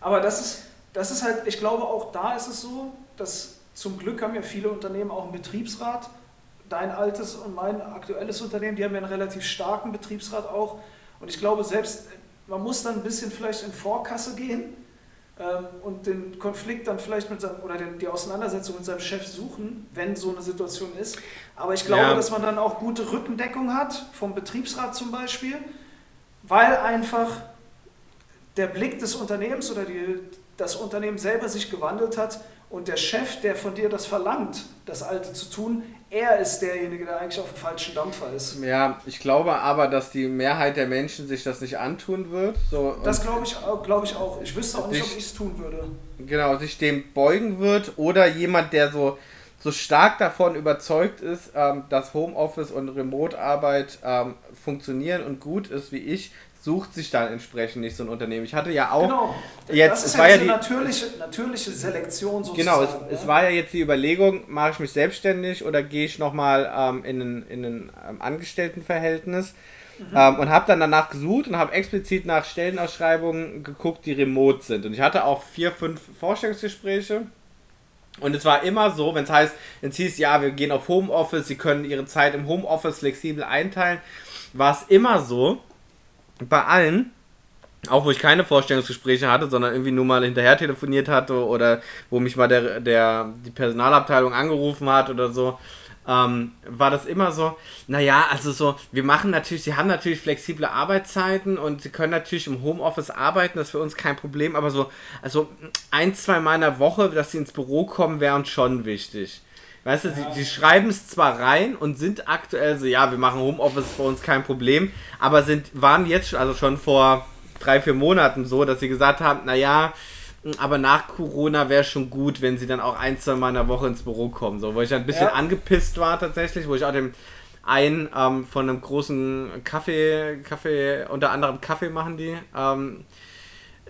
Aber das ist, das ist halt, ich glaube auch da ist es so, dass zum Glück haben ja viele Unternehmen auch einen Betriebsrat. Dein altes und mein aktuelles Unternehmen, die haben ja einen relativ starken Betriebsrat auch. Und ich glaube, selbst man muss dann ein bisschen vielleicht in Vorkasse gehen. ähm, und den Konflikt dann vielleicht mit seinem, oder den, die Auseinandersetzung mit seinem Chef suchen, wenn so eine Situation ist. Aber ich glaube, ja. dass man dann auch gute Rückendeckung hat, vom Betriebsrat zum Beispiel, weil einfach der Blick des Unternehmens oder die, das Unternehmen selber sich gewandelt hat und der Chef, der von dir das verlangt, das Alte zu tun, er ist derjenige, der eigentlich auf dem falschen Dampfer ist. Ja, ich glaube aber, dass die Mehrheit der Menschen sich das nicht antun wird. So, das glaube ich, glaub ich auch. Ich wüsste auch nicht, ob ich es tun würde. Genau, sich dem beugen wird oder jemand, der so, so stark davon überzeugt ist, ähm, dass Homeoffice und Remote-Arbeit ähm, funktionieren und gut ist wie ich, sucht sich dann entsprechend nicht so ein Unternehmen. Ich hatte ja auch genau. jetzt, das ist es war ja die natürliche, natürliche Selektion sozusagen. Genau, es, ja. es, war ja jetzt die Überlegung, mache ich mich selbstständig oder gehe ich nochmal ähm, in ein, in ein ähm, Angestelltenverhältnis mhm. ähm, und habe dann danach gesucht und habe explizit nach Stellenausschreibungen geguckt, die remote sind. Und ich hatte auch vier, fünf Vorstellungsgespräche. Und es war immer so, wenn es heißt, es hieß, ja, wir gehen auf Homeoffice, sie können ihre Zeit im Homeoffice flexibel einteilen, war es immer so, bei allen, auch wo ich keine Vorstellungsgespräche hatte, sondern irgendwie nur mal hinterher telefoniert hatte oder wo mich mal der, der, die Personalabteilung angerufen hat oder so, ähm, war das immer so, naja, also so, wir machen natürlich, sie haben natürlich flexible Arbeitszeiten und sie können natürlich im Homeoffice arbeiten, das ist für uns kein Problem, aber so, also ein, zwei Mal in der Woche, dass sie ins Büro kommen, wäre uns schon wichtig. Weißt du, ja. sie, sie schreiben es zwar rein und sind aktuell so, ja, wir machen Homeoffice bei uns kein Problem, aber sind, waren jetzt also schon vor drei, vier Monaten so, dass sie gesagt haben, naja, aber nach Corona wäre schon gut, wenn sie dann auch ein, zwei Mal in der Woche ins Büro kommen. So, wo ich ein bisschen ja. angepisst war tatsächlich, wo ich auch dem einen ähm, von einem großen Kaffee, Kaffee, unter anderem Kaffee machen die, ähm,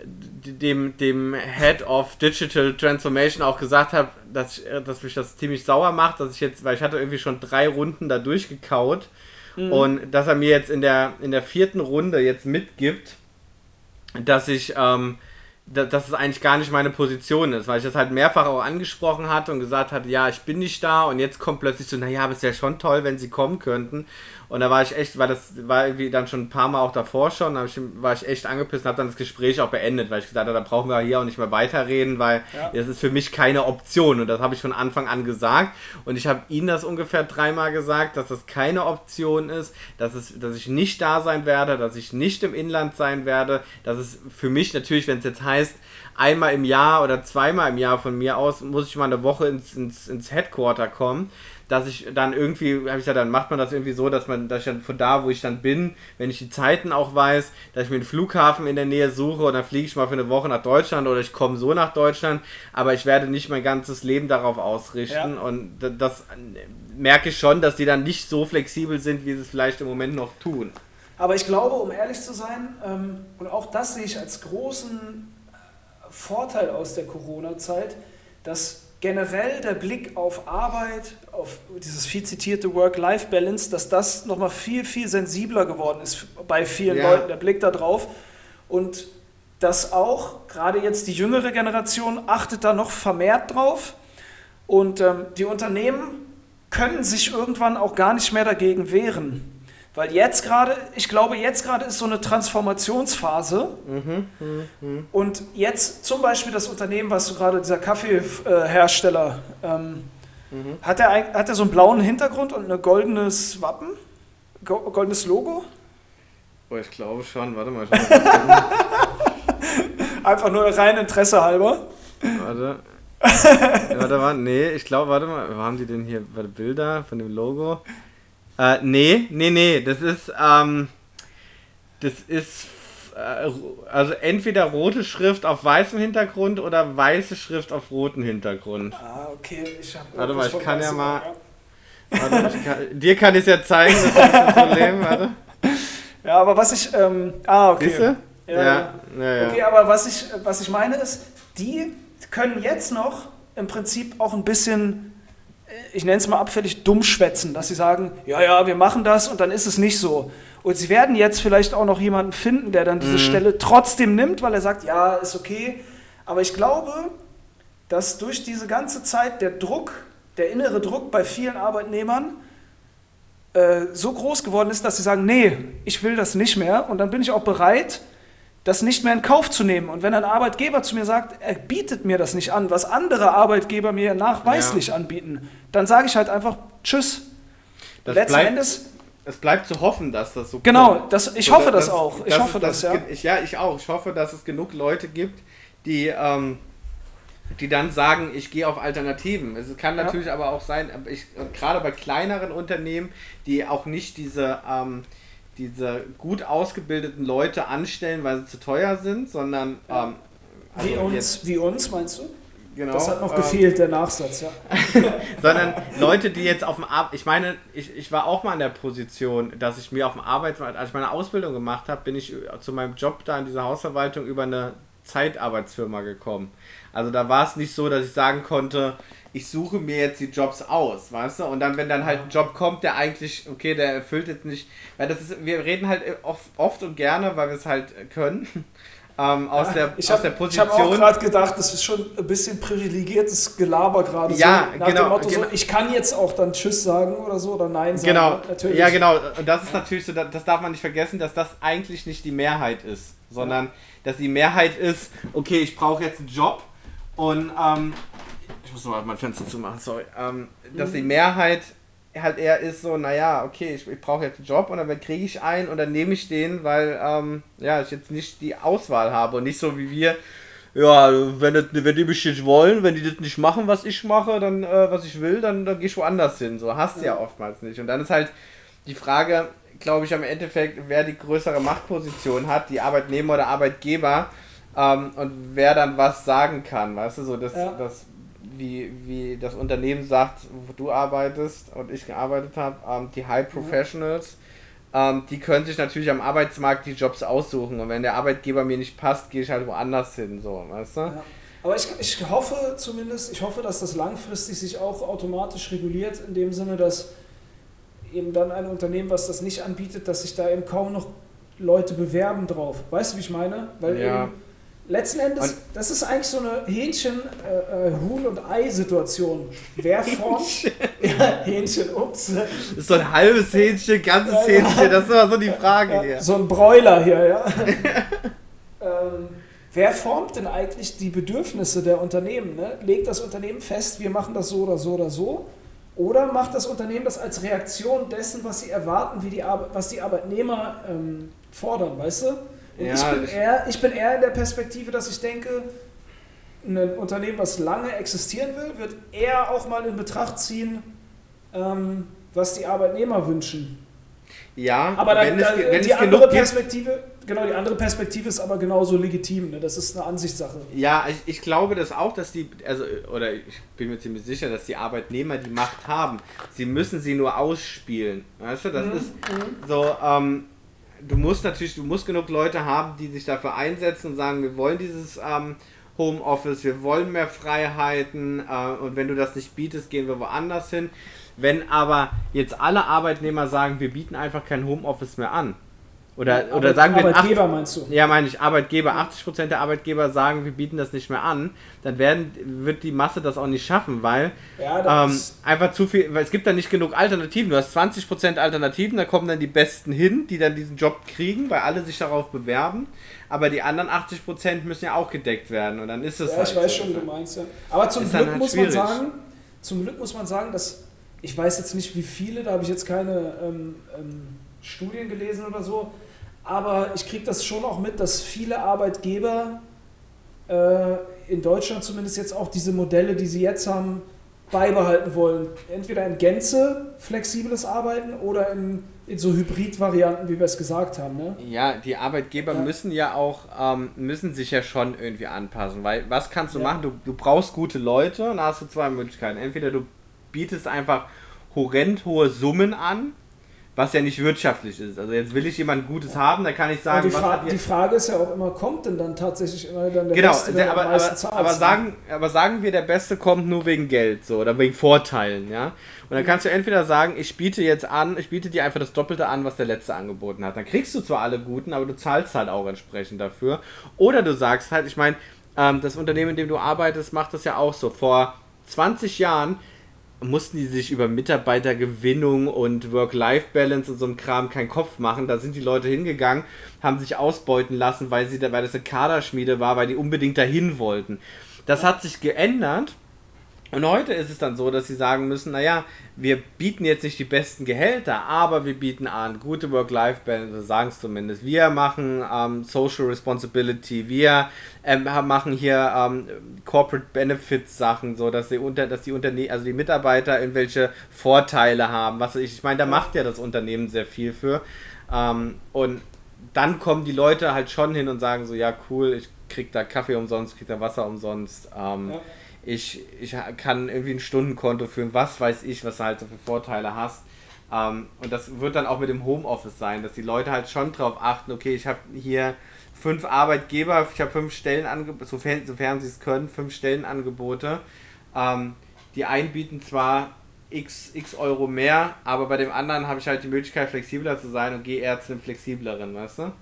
dem, dem Head of Digital Transformation auch gesagt habe, dass, dass mich das ziemlich sauer macht, dass ich jetzt, weil ich hatte irgendwie schon drei Runden da durchgekaut mhm. und dass er mir jetzt in der, in der vierten Runde jetzt mitgibt, dass ich ähm, dass es eigentlich gar nicht meine Position ist, weil ich das halt mehrfach auch angesprochen hatte und gesagt hatte, ja, ich bin nicht da und jetzt kommt plötzlich so, naja, aber es wäre schon toll, wenn sie kommen könnten. Und da war ich echt, weil das war irgendwie dann schon ein paar Mal auch davor schon, da ich, war ich echt angepisst und habe dann das Gespräch auch beendet, weil ich gesagt habe, da brauchen wir hier auch nicht mehr weiterreden, weil ja. das ist für mich keine Option. Und das habe ich von Anfang an gesagt. Und ich habe ihnen das ungefähr dreimal gesagt, dass das keine Option ist, dass, es, dass ich nicht da sein werde, dass ich nicht im Inland sein werde, dass es für mich natürlich, wenn es jetzt heißt, einmal im Jahr oder zweimal im Jahr von mir aus muss ich mal eine Woche ins, ins, ins Headquarter kommen, dass ich dann irgendwie, habe ich gesagt, dann macht man das irgendwie so, dass man, dass ich dann von da, wo ich dann bin, wenn ich die Zeiten auch weiß, dass ich mir einen Flughafen in der Nähe suche und dann fliege ich mal für eine Woche nach Deutschland oder ich komme so nach Deutschland, aber ich werde nicht mein ganzes Leben darauf ausrichten ja. und das merke ich schon, dass die dann nicht so flexibel sind, wie sie es vielleicht im Moment noch tun. Aber ich glaube, um ehrlich zu sein, ähm, und auch das sehe ich als großen äh, Vorteil aus der Corona-Zeit, dass generell der Blick auf Arbeit, auf dieses viel zitierte Work-Life-Balance, dass das nochmal viel, viel sensibler geworden ist bei vielen ja. Leuten, der Blick da drauf. Und dass auch gerade jetzt die jüngere Generation achtet da noch vermehrt drauf. Und ähm, die Unternehmen können sich irgendwann auch gar nicht mehr dagegen wehren. Weil jetzt gerade, ich glaube, jetzt gerade ist so eine Transformationsphase. Mhm, mh, mh. Und jetzt zum Beispiel das Unternehmen, was du gerade, dieser Kaffeehersteller, ähm, mhm. hat, er, hat er so einen blauen Hintergrund und ein goldenes Wappen? Goldenes Logo? Oh, ich glaube schon. Warte mal. Einfach nur rein Interesse halber. Warte. warte mal, nee, ich glaube, warte mal, wo haben die denn hier Bilder von dem Logo? Äh, nee, nee, nee, das ist, ähm, das ist, äh, also entweder rote Schrift auf weißem Hintergrund oder weiße Schrift auf rotem Hintergrund. Ah, okay, ich hab Warte mal, ich kann ja mal, warte, ich kann, dir kann ich es ja zeigen, das ist das Problem, warte. Ja, aber was ich, ähm, ah, okay. Siehste? Ja, ja, ja. Okay, aber was ich, was ich meine ist, die können jetzt noch im Prinzip auch ein bisschen ich nenne es mal abfällig, dumm schwätzen, dass sie sagen, ja, ja, wir machen das und dann ist es nicht so. Und sie werden jetzt vielleicht auch noch jemanden finden, der dann diese mhm. Stelle trotzdem nimmt, weil er sagt, ja, ist okay. Aber ich glaube, dass durch diese ganze Zeit der Druck, der innere Druck bei vielen Arbeitnehmern äh, so groß geworden ist, dass sie sagen, nee, ich will das nicht mehr. Und dann bin ich auch bereit, das nicht mehr in Kauf zu nehmen. Und wenn ein Arbeitgeber zu mir sagt, er bietet mir das nicht an, was andere Arbeitgeber mir nachweislich ja. anbieten, dann sage ich halt einfach Tschüss. Das Letzten bleibt, Endes. Es bleibt zu hoffen, dass das so Genau, das, ich hoffe das, das auch. Ich hoffe das, das, ja. Ich, ja, ich auch. Ich hoffe, dass es genug Leute gibt, die, ähm, die dann sagen, ich gehe auf Alternativen. Es kann natürlich ja. aber auch sein, ich, gerade bei kleineren Unternehmen, die auch nicht diese, ähm, diese gut ausgebildeten Leute anstellen, weil sie zu teuer sind, sondern... Ähm, also wie, uns, jetzt, wie uns, meinst du? Genau, das hat noch ähm, gefehlt, der Nachsatz, ja. sondern Leute, die jetzt auf dem Arbeit, ich meine, ich, ich war auch mal in der Position, dass ich mir auf dem Arbeitsmarkt, als ich meine Ausbildung gemacht habe, bin ich zu meinem Job da in dieser Hausverwaltung über eine Zeitarbeitsfirma gekommen. Also da war es nicht so, dass ich sagen konnte, ich suche mir jetzt die Jobs aus, weißt du? Und dann, wenn dann halt ein Job kommt, der eigentlich, okay, der erfüllt jetzt nicht, weil das ist, wir reden halt oft, oft und gerne, weil wir es halt können, ähm, aus, der, ich hab, der Position. Ich habe auch gerade gedacht, das ist schon ein bisschen privilegiertes Gelaber gerade ja, so. Nach genau, dem Motto genau. so, ich kann jetzt auch dann Tschüss sagen oder so oder Nein sagen. Genau, natürlich. Ja, genau. Und das ist natürlich so, das darf man nicht vergessen, dass das eigentlich nicht die Mehrheit ist, sondern ja. dass die Mehrheit ist, okay, ich brauche jetzt einen Job und ähm, muss noch mal mein Fenster zumachen, sorry. Ähm, dass die mhm. Mehrheit halt eher ist so, naja, okay, ich, ich brauche jetzt einen Job und dann kriege ich einen und dann nehme ich den, weil ähm, ja, ich jetzt nicht die Auswahl habe und nicht so wie wir, ja, wenn, das, wenn die mich nicht wollen, wenn die das nicht machen, was ich mache, dann äh, was ich will, dann, dann gehe ich woanders hin. So hast du ja. ja oftmals nicht. Und dann ist halt die Frage, glaube ich, am Endeffekt, wer die größere Machtposition hat, die Arbeitnehmer oder Arbeitgeber ähm, und wer dann was sagen kann, weißt du, so das, ja. das wie, wie das Unternehmen sagt, wo du arbeitest und ich gearbeitet habe, ähm, die High Professionals, ähm, die können sich natürlich am Arbeitsmarkt die Jobs aussuchen und wenn der Arbeitgeber mir nicht passt, gehe ich halt woanders hin, so, weißt du? Ja. Aber ich, ich hoffe zumindest, ich hoffe, dass das langfristig sich auch automatisch reguliert, in dem Sinne, dass eben dann ein Unternehmen, was das nicht anbietet, dass sich da eben kaum noch Leute bewerben drauf. Weißt du, wie ich meine? Weil ja. eben Letzten Endes, und das ist eigentlich so eine Hähnchen, äh, äh Huhn- und Ei-Situation. Wer formt. ja, Hähnchen, ups. Das ist so ein halbes Hähnchen, ganzes ja, Hähnchen, das ist immer so die Frage ja, hier. So ein Bräuler hier, ja. ähm, wer formt denn eigentlich die Bedürfnisse der Unternehmen? Ne? Legt das Unternehmen fest, wir machen das so oder so oder so? Oder macht das Unternehmen das als Reaktion dessen, was sie erwarten, wie die was die Arbeitnehmer ähm, fordern, weißt du? Ja, ich, bin eher, ich bin eher in der Perspektive, dass ich denke, ein Unternehmen, was lange existieren will, wird eher auch mal in Betracht ziehen, ähm, was die Arbeitnehmer wünschen. Ja, aber dann, wenn es, wenn die andere Perspektive, genau, die andere Perspektive ist aber genauso legitim. Ne? Das ist eine Ansichtssache. Ja, ich, ich glaube das auch, dass die, also, oder ich bin mir ziemlich sicher, dass die Arbeitnehmer die Macht haben. Sie müssen sie nur ausspielen. Weißt du, das mhm. ist mhm. so, ähm, du musst natürlich, du musst genug Leute haben, die sich dafür einsetzen und sagen, wir wollen dieses ähm, Homeoffice, wir wollen mehr Freiheiten äh, und wenn du das nicht bietest, gehen wir woanders hin. Wenn aber jetzt alle Arbeitnehmer sagen, wir bieten einfach kein Homeoffice mehr an, oder, oder sagen wir. Arbeitgeber acht, meinst du? Ja, meine ich, Arbeitgeber. 80% der Arbeitgeber sagen, wir bieten das nicht mehr an. Dann werden, wird die Masse das auch nicht schaffen, weil ja, ähm, einfach zu viel, weil es gibt da nicht genug Alternativen. Du hast 20% Alternativen, da kommen dann die Besten hin, die dann diesen Job kriegen, weil alle sich darauf bewerben. Aber die anderen 80% müssen ja auch gedeckt werden. Und dann ist es. Ja, halt ich weiß so. schon, du meinst ja. Aber zum Glück halt muss schwierig. man sagen, zum Glück muss man sagen, dass ich weiß jetzt nicht, wie viele, da habe ich jetzt keine ähm, ähm, Studien gelesen oder so aber ich kriege das schon auch mit, dass viele Arbeitgeber äh, in Deutschland zumindest jetzt auch diese Modelle, die sie jetzt haben, beibehalten wollen. Entweder in Gänze flexibles Arbeiten oder in, in so Hybrid-Varianten, wie wir es gesagt haben. Ne? Ja, die Arbeitgeber ja. müssen ja auch, ähm, müssen sich ja schon irgendwie anpassen, weil was kannst du ja. machen? Du, du brauchst gute Leute und hast du zwei Möglichkeiten. Entweder du bietest einfach horrend hohe Summen an, was ja nicht wirtschaftlich ist. Also jetzt will ich jemand Gutes haben, da kann ich sagen, die, Fra die, Frage ist ja auch immer, kommt denn dann tatsächlich immer dann der genau, Beste, der aber, aber, aber, sagen, aber sagen wir, der Beste kommt nur wegen Geld so oder wegen Vorteilen, ja. Und dann kannst du entweder sagen, ich biete jetzt an, ich biete dir einfach das Doppelte an, was der Letzte angeboten hat. Dann kriegst du zwar alle Guten, aber du zahlst halt auch entsprechend dafür. Oder du sagst halt, ich meine, ähm, das Unternehmen, in dem du arbeitest, macht das ja auch so. Vor 20 Jahren mussten die sich über Mitarbeitergewinnung und Work-Life-Balance und so einem Kram keinen Kopf machen. Da sind die Leute hingegangen, haben sich ausbeuten lassen, weil, sie, weil das eine Kaderschmiede war, weil die unbedingt dahin wollten. Das hat sich geändert und heute ist es dann so, dass sie sagen müssen, naja, wir bieten jetzt nicht die besten Gehälter, aber wir bieten an gute Work-Life-Balance, sagen es zumindest. Wir machen ähm, Social Responsibility, wir ähm, machen hier ähm, Corporate Benefits Sachen, so dass die unter, dass die Unternehmen, also die Mitarbeiter irgendwelche Vorteile haben. Was ich, ich meine, da macht ja das Unternehmen sehr viel für. Ähm, und dann kommen die Leute halt schon hin und sagen so, ja cool, ich krieg da Kaffee umsonst, krieg da Wasser umsonst. Ähm, ja ich, ich kann irgendwie ein Stundenkonto führen, was weiß ich, was du halt so für Vorteile hast. Ähm, und das wird dann auch mit dem Homeoffice sein, dass die Leute halt schon darauf achten, okay, ich habe hier fünf Arbeitgeber, ich habe fünf Stellenangebote, sofern, sofern sie es können, fünf Stellenangebote. Ähm, die einen bieten zwar x, x Euro mehr, aber bei dem anderen habe ich halt die Möglichkeit, flexibler zu sein und gehe eher zu einem flexibleren, weißt du?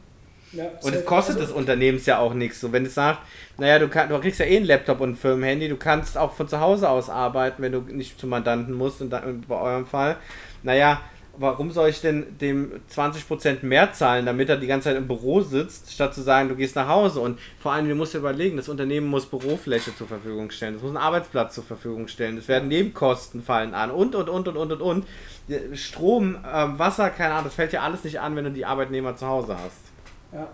Ja, und es kostet also, des Unternehmens ja auch nichts. So, wenn es sagt, naja, du, kann, du kriegst ja eh ein Laptop und ein Firmenhandy, du kannst auch von zu Hause aus arbeiten, wenn du nicht zum Mandanten musst, und dann, bei eurem Fall. Naja, warum soll ich denn dem 20% mehr zahlen, damit er die ganze Zeit im Büro sitzt, statt zu sagen, du gehst nach Hause? Und vor allem, du musst dir überlegen, das Unternehmen muss Bürofläche zur Verfügung stellen, es muss einen Arbeitsplatz zur Verfügung stellen, es werden Nebenkosten fallen an und, und, und, und, und, und, und. Strom, ähm, Wasser, keine Ahnung, das fällt dir alles nicht an, wenn du die Arbeitnehmer zu Hause hast. Ja.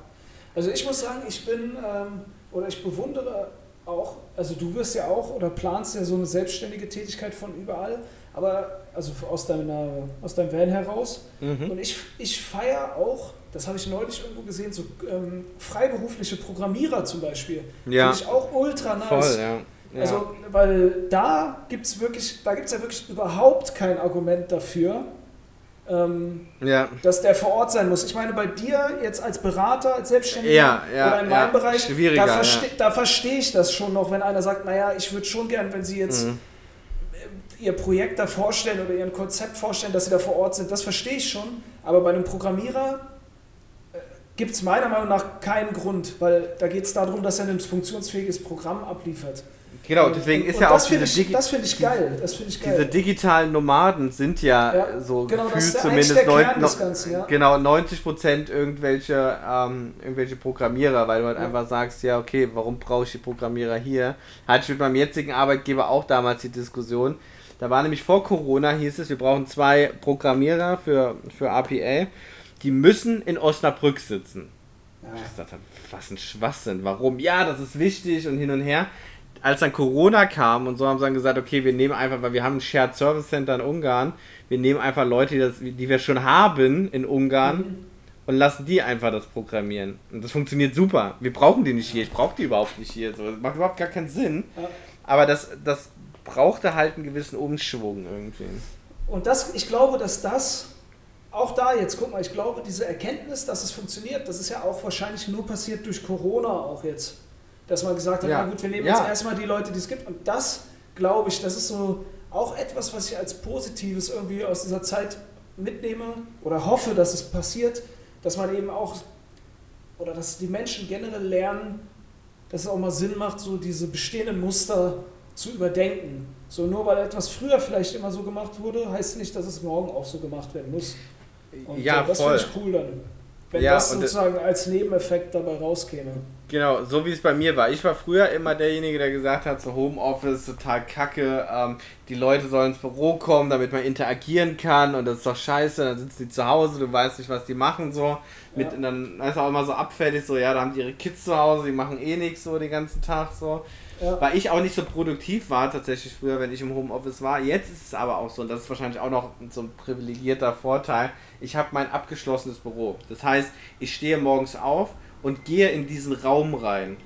Also ich muss sagen, ich bin ähm, oder ich bewundere auch, also du wirst ja auch oder planst ja so eine selbstständige Tätigkeit von überall, aber also aus, deiner, aus deinem Van heraus. Mhm. Und ich, ich feiere auch, das habe ich neulich irgendwo gesehen, so ähm, freiberufliche Programmierer zum Beispiel. Ja. Finde ich auch ultra nice. Voll, ja. Ja. Also, weil da gibt es wirklich, da gibt es ja wirklich überhaupt kein Argument dafür, ähm, ja. dass der vor Ort sein muss. Ich meine, bei dir jetzt als Berater, als Selbstständiger ja, ja, oder in meinem Bereich, da, verste da verstehe ich das schon noch, wenn einer sagt, naja, ich würde schon gern, wenn Sie jetzt mhm. Ihr Projekt da vorstellen oder Ihr Konzept vorstellen, dass Sie da vor Ort sind, das verstehe ich schon, aber bei einem Programmierer äh, gibt es meiner Meinung nach keinen Grund, weil da geht es darum, dass er ein funktionsfähiges Programm abliefert. Genau, deswegen ist und ja auch diese ich, Das finde ich geil. Das ich geil. Diese digitalen Nomaden sind ja, ja so genau, gefühlt zumindest neun, Ganzen, ja. genau 90 Prozent irgendwelche ähm, irgendwelche Programmierer, weil du halt ja. einfach sagst, ja okay, warum brauche ich die Programmierer hier? Hatte ich mit meinem jetzigen Arbeitgeber auch damals die Diskussion. Da war nämlich vor Corona hieß es, wir brauchen zwei Programmierer für für APA, die müssen in Osnabrück sitzen. Ja. Ich dachte, was ein Schwachsinn. Warum? Ja, das ist wichtig und hin und her als dann Corona kam und so haben sie dann gesagt, okay, wir nehmen einfach, weil wir haben ein Shared Service Center in Ungarn, wir nehmen einfach Leute, die, das, die wir schon haben in Ungarn mhm. und lassen die einfach das programmieren. Und das funktioniert super. Wir brauchen die nicht hier, ich brauche die überhaupt nicht hier. So. Das macht überhaupt gar keinen Sinn. Aber das, das brauchte halt einen gewissen Umschwung irgendwie. Und das, ich glaube, dass das auch da jetzt, guck mal, ich glaube, diese Erkenntnis, dass es funktioniert, das ist ja auch wahrscheinlich nur passiert durch Corona auch jetzt dass man gesagt hat, ja. na gut, wir nehmen ja. jetzt erstmal die Leute, die es gibt. Und das, glaube ich, das ist so auch etwas, was ich als Positives irgendwie aus dieser Zeit mitnehme oder hoffe, dass es passiert, dass man eben auch, oder dass die Menschen generell lernen, dass es auch mal Sinn macht, so diese bestehenden Muster zu überdenken. So nur weil etwas früher vielleicht immer so gemacht wurde, heißt nicht, dass es morgen auch so gemacht werden muss. Und ja, äh, das finde ich cool dann. Wenn ja, das sozusagen als Nebeneffekt dabei rauskäme. Genau, so wie es bei mir war. Ich war früher immer derjenige, der gesagt hat, so Homeoffice total kacke, ähm, die Leute sollen ins Büro kommen, damit man interagieren kann und das ist doch scheiße, dann sitzen die zu Hause, du weißt nicht, was die machen so. Mit, ja. dann ist auch immer so abfällig, so ja, da haben die ihre Kids zu Hause, die machen eh nichts so den ganzen Tag so. Ja. Weil ich auch nicht so produktiv war tatsächlich früher, wenn ich im Homeoffice war. Jetzt ist es aber auch so, und das ist wahrscheinlich auch noch so ein privilegierter Vorteil, ich habe mein abgeschlossenes Büro. Das heißt, ich stehe morgens auf und gehe in diesen Raum rein.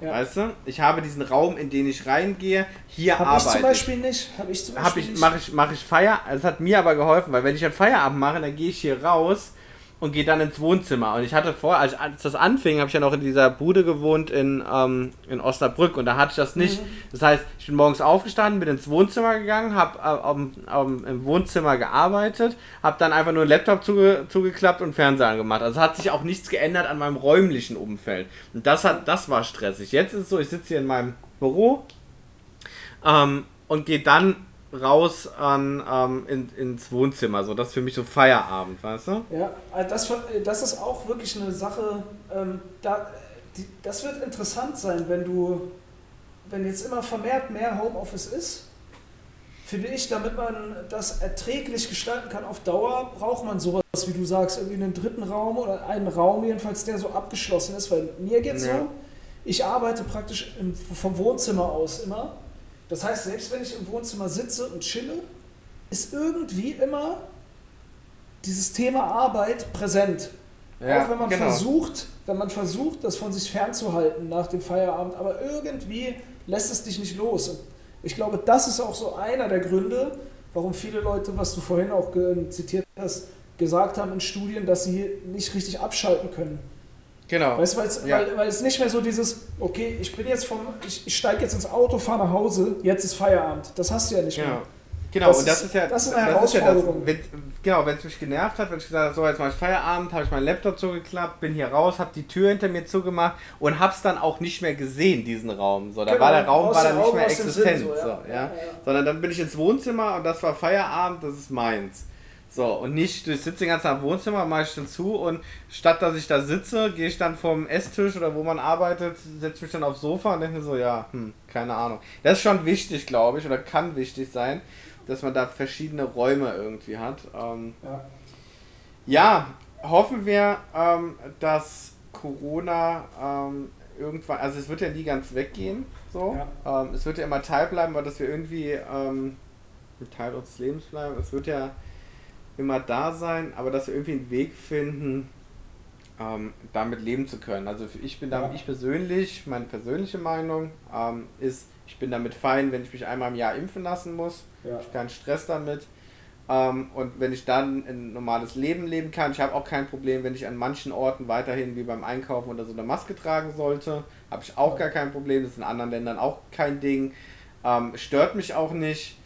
Ja. Weißt du? Ich habe diesen Raum, in den ich reingehe. Hier hab arbeite ich. zum Beispiel nicht. Habe ich zum Beispiel ich, Mache ich, mach ich Feier. Das hat mir aber geholfen, weil wenn ich einen Feierabend mache, dann gehe ich hier raus und gehe dann ins Wohnzimmer. Und ich hatte vor, als, als das anfing, habe ich ja noch in dieser Bude gewohnt in, ähm, in Osnabrück und da hatte ich das nicht. Mhm. Das heißt, ich bin morgens aufgestanden, bin ins Wohnzimmer gegangen, habe äh, im Wohnzimmer gearbeitet, habe dann einfach nur einen Laptop zuge, zugeklappt und Fernseher angemacht. Also hat sich auch nichts geändert an meinem räumlichen Umfeld. Und das, hat, das war stressig. Jetzt ist es so, ich sitze hier in meinem Büro ähm, und gehe dann raus an, ähm, in, ins Wohnzimmer. So, das ist für mich so Feierabend, weißt du? Ja, also das, das ist auch wirklich eine Sache, ähm, da, die, das wird interessant sein, wenn du, wenn jetzt immer vermehrt mehr Homeoffice ist, finde ich, damit man das erträglich gestalten kann auf Dauer, braucht man sowas, wie du sagst, irgendwie einen dritten Raum oder einen Raum jedenfalls, der so abgeschlossen ist, weil mir geht es ja. so, ich arbeite praktisch im, vom Wohnzimmer aus immer das heißt, selbst wenn ich im Wohnzimmer sitze und chille, ist irgendwie immer dieses Thema Arbeit präsent. Ja, auch wenn man genau. versucht, wenn man versucht, das von sich fernzuhalten nach dem Feierabend, aber irgendwie lässt es dich nicht los. Und ich glaube, das ist auch so einer der Gründe, warum viele Leute, was du vorhin auch zitiert hast, gesagt haben in Studien, dass sie nicht richtig abschalten können. Genau. Weißt du, ja. weil, weil es nicht mehr so dieses, okay, ich bin jetzt vom, ich, ich steige jetzt ins Auto, fahre nach Hause, jetzt ist Feierabend. Das hast du ja nicht genau. mehr. Genau, das und das ist, ist ja das ist eine Herausforderung. Das, wenn, genau, wenn es mich genervt hat, wenn ich gesagt habe, so jetzt mache ich Feierabend, habe ich meinen Laptop zugeklappt, bin hier raus, habe die Tür hinter mir zugemacht und habe es dann auch nicht mehr gesehen, diesen Raum. So, da genau, war der Raum war dann nicht mehr existent. Sinn, so, ja. So, ja. Ja, ja. Sondern dann bin ich ins Wohnzimmer und das war Feierabend, das ist meins. So, und nicht, ich sitze den ganzen Tag im Wohnzimmer, mache ich dann zu und statt dass ich da sitze, gehe ich dann vom Esstisch oder wo man arbeitet, setze mich dann aufs Sofa und denke so, ja, hm, keine Ahnung. Das ist schon wichtig, glaube ich, oder kann wichtig sein, dass man da verschiedene Räume irgendwie hat. Ähm, ja. ja. hoffen wir, ähm, dass Corona ähm, irgendwann, also es wird ja nie ganz weggehen, so. Ja. Ähm, es wird ja immer Teil bleiben, aber dass wir irgendwie ähm, Teil unseres Lebens bleiben. Es wird ja immer da sein, aber dass wir irgendwie einen Weg finden, ähm, damit leben zu können. Also ich bin damit, ich persönlich, meine persönliche Meinung ähm, ist, ich bin damit fein, wenn ich mich einmal im Jahr impfen lassen muss. Ja. Ich habe keinen Stress damit. Ähm, und wenn ich dann ein normales Leben leben kann, ich habe auch kein Problem, wenn ich an manchen Orten weiterhin wie beim Einkaufen oder so eine Maske tragen sollte, habe ich auch gar kein Problem. Das ist in anderen Ländern auch kein Ding. Ähm, stört mich auch nicht.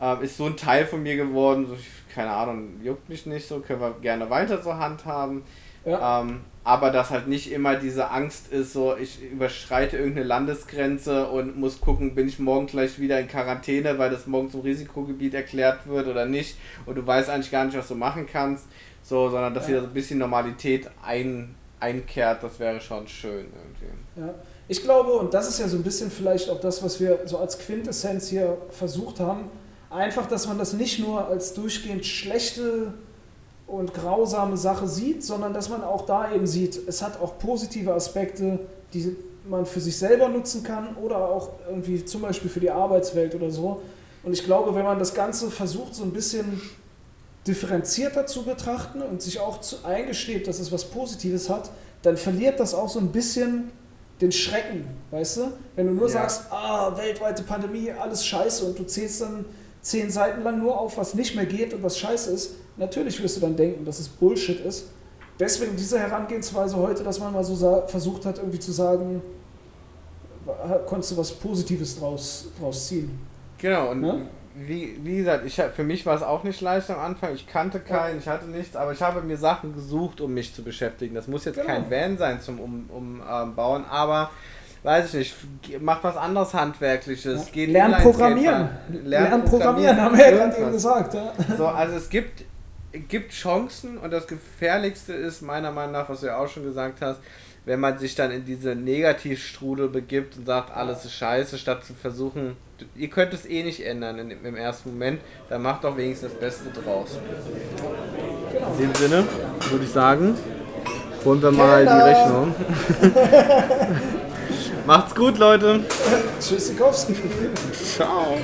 Ähm, ist so ein Teil von mir geworden. So, keine Ahnung, juckt mich nicht so, können wir gerne weiter zur Hand haben. Ja. Ähm, aber dass halt nicht immer diese Angst ist, so ich überschreite irgendeine Landesgrenze und muss gucken, bin ich morgen gleich wieder in Quarantäne, weil das morgen zum Risikogebiet erklärt wird oder nicht und du weißt eigentlich gar nicht, was du machen kannst, so, sondern dass ja. wieder so ein bisschen Normalität ein, einkehrt, das wäre schon schön irgendwie. Ja. Ich glaube, und das ist ja so ein bisschen vielleicht auch das, was wir so als Quintessenz hier versucht haben, Einfach, dass man das nicht nur als durchgehend schlechte und grausame Sache sieht, sondern dass man auch da eben sieht, es hat auch positive Aspekte, die man für sich selber nutzen kann oder auch irgendwie zum Beispiel für die Arbeitswelt oder so. Und ich glaube, wenn man das Ganze versucht, so ein bisschen differenzierter zu betrachten und sich auch eingesteht, dass es was Positives hat, dann verliert das auch so ein bisschen den Schrecken, weißt du? Wenn du nur ja. sagst, ah, weltweite Pandemie, alles scheiße und du zählst dann zehn Seiten lang nur auf, was nicht mehr geht und was scheiße ist, natürlich wirst du dann denken, dass es Bullshit ist. Deswegen diese Herangehensweise heute, dass man mal so versucht hat, irgendwie zu sagen, konntest du was Positives draus, draus ziehen. Genau, und ja? wie, wie gesagt, ich, für mich war es auch nicht leicht am Anfang. Ich kannte keinen, ja. ich hatte nichts, aber ich habe mir Sachen gesucht, um mich zu beschäftigen. Das muss jetzt genau. kein Van sein zum Umbauen, um, ähm, aber weiß ich nicht, macht was anderes Handwerkliches. Ja. Geht Lernen programmieren. Lernen programmieren, haben wir ja gerade eben gesagt. Ja. So, also es gibt, gibt Chancen und das Gefährlichste ist meiner Meinung nach, was du ja auch schon gesagt hast, wenn man sich dann in diese Negativstrudel begibt und sagt, alles ist scheiße, statt zu versuchen, ihr könnt es eh nicht ändern in, im ersten Moment, dann macht doch wenigstens das Beste draus. Genau. In dem Sinne würde ich sagen, holen wir mal die Rechnung. Macht's gut, Leute. Tschüssikowski. Ciao.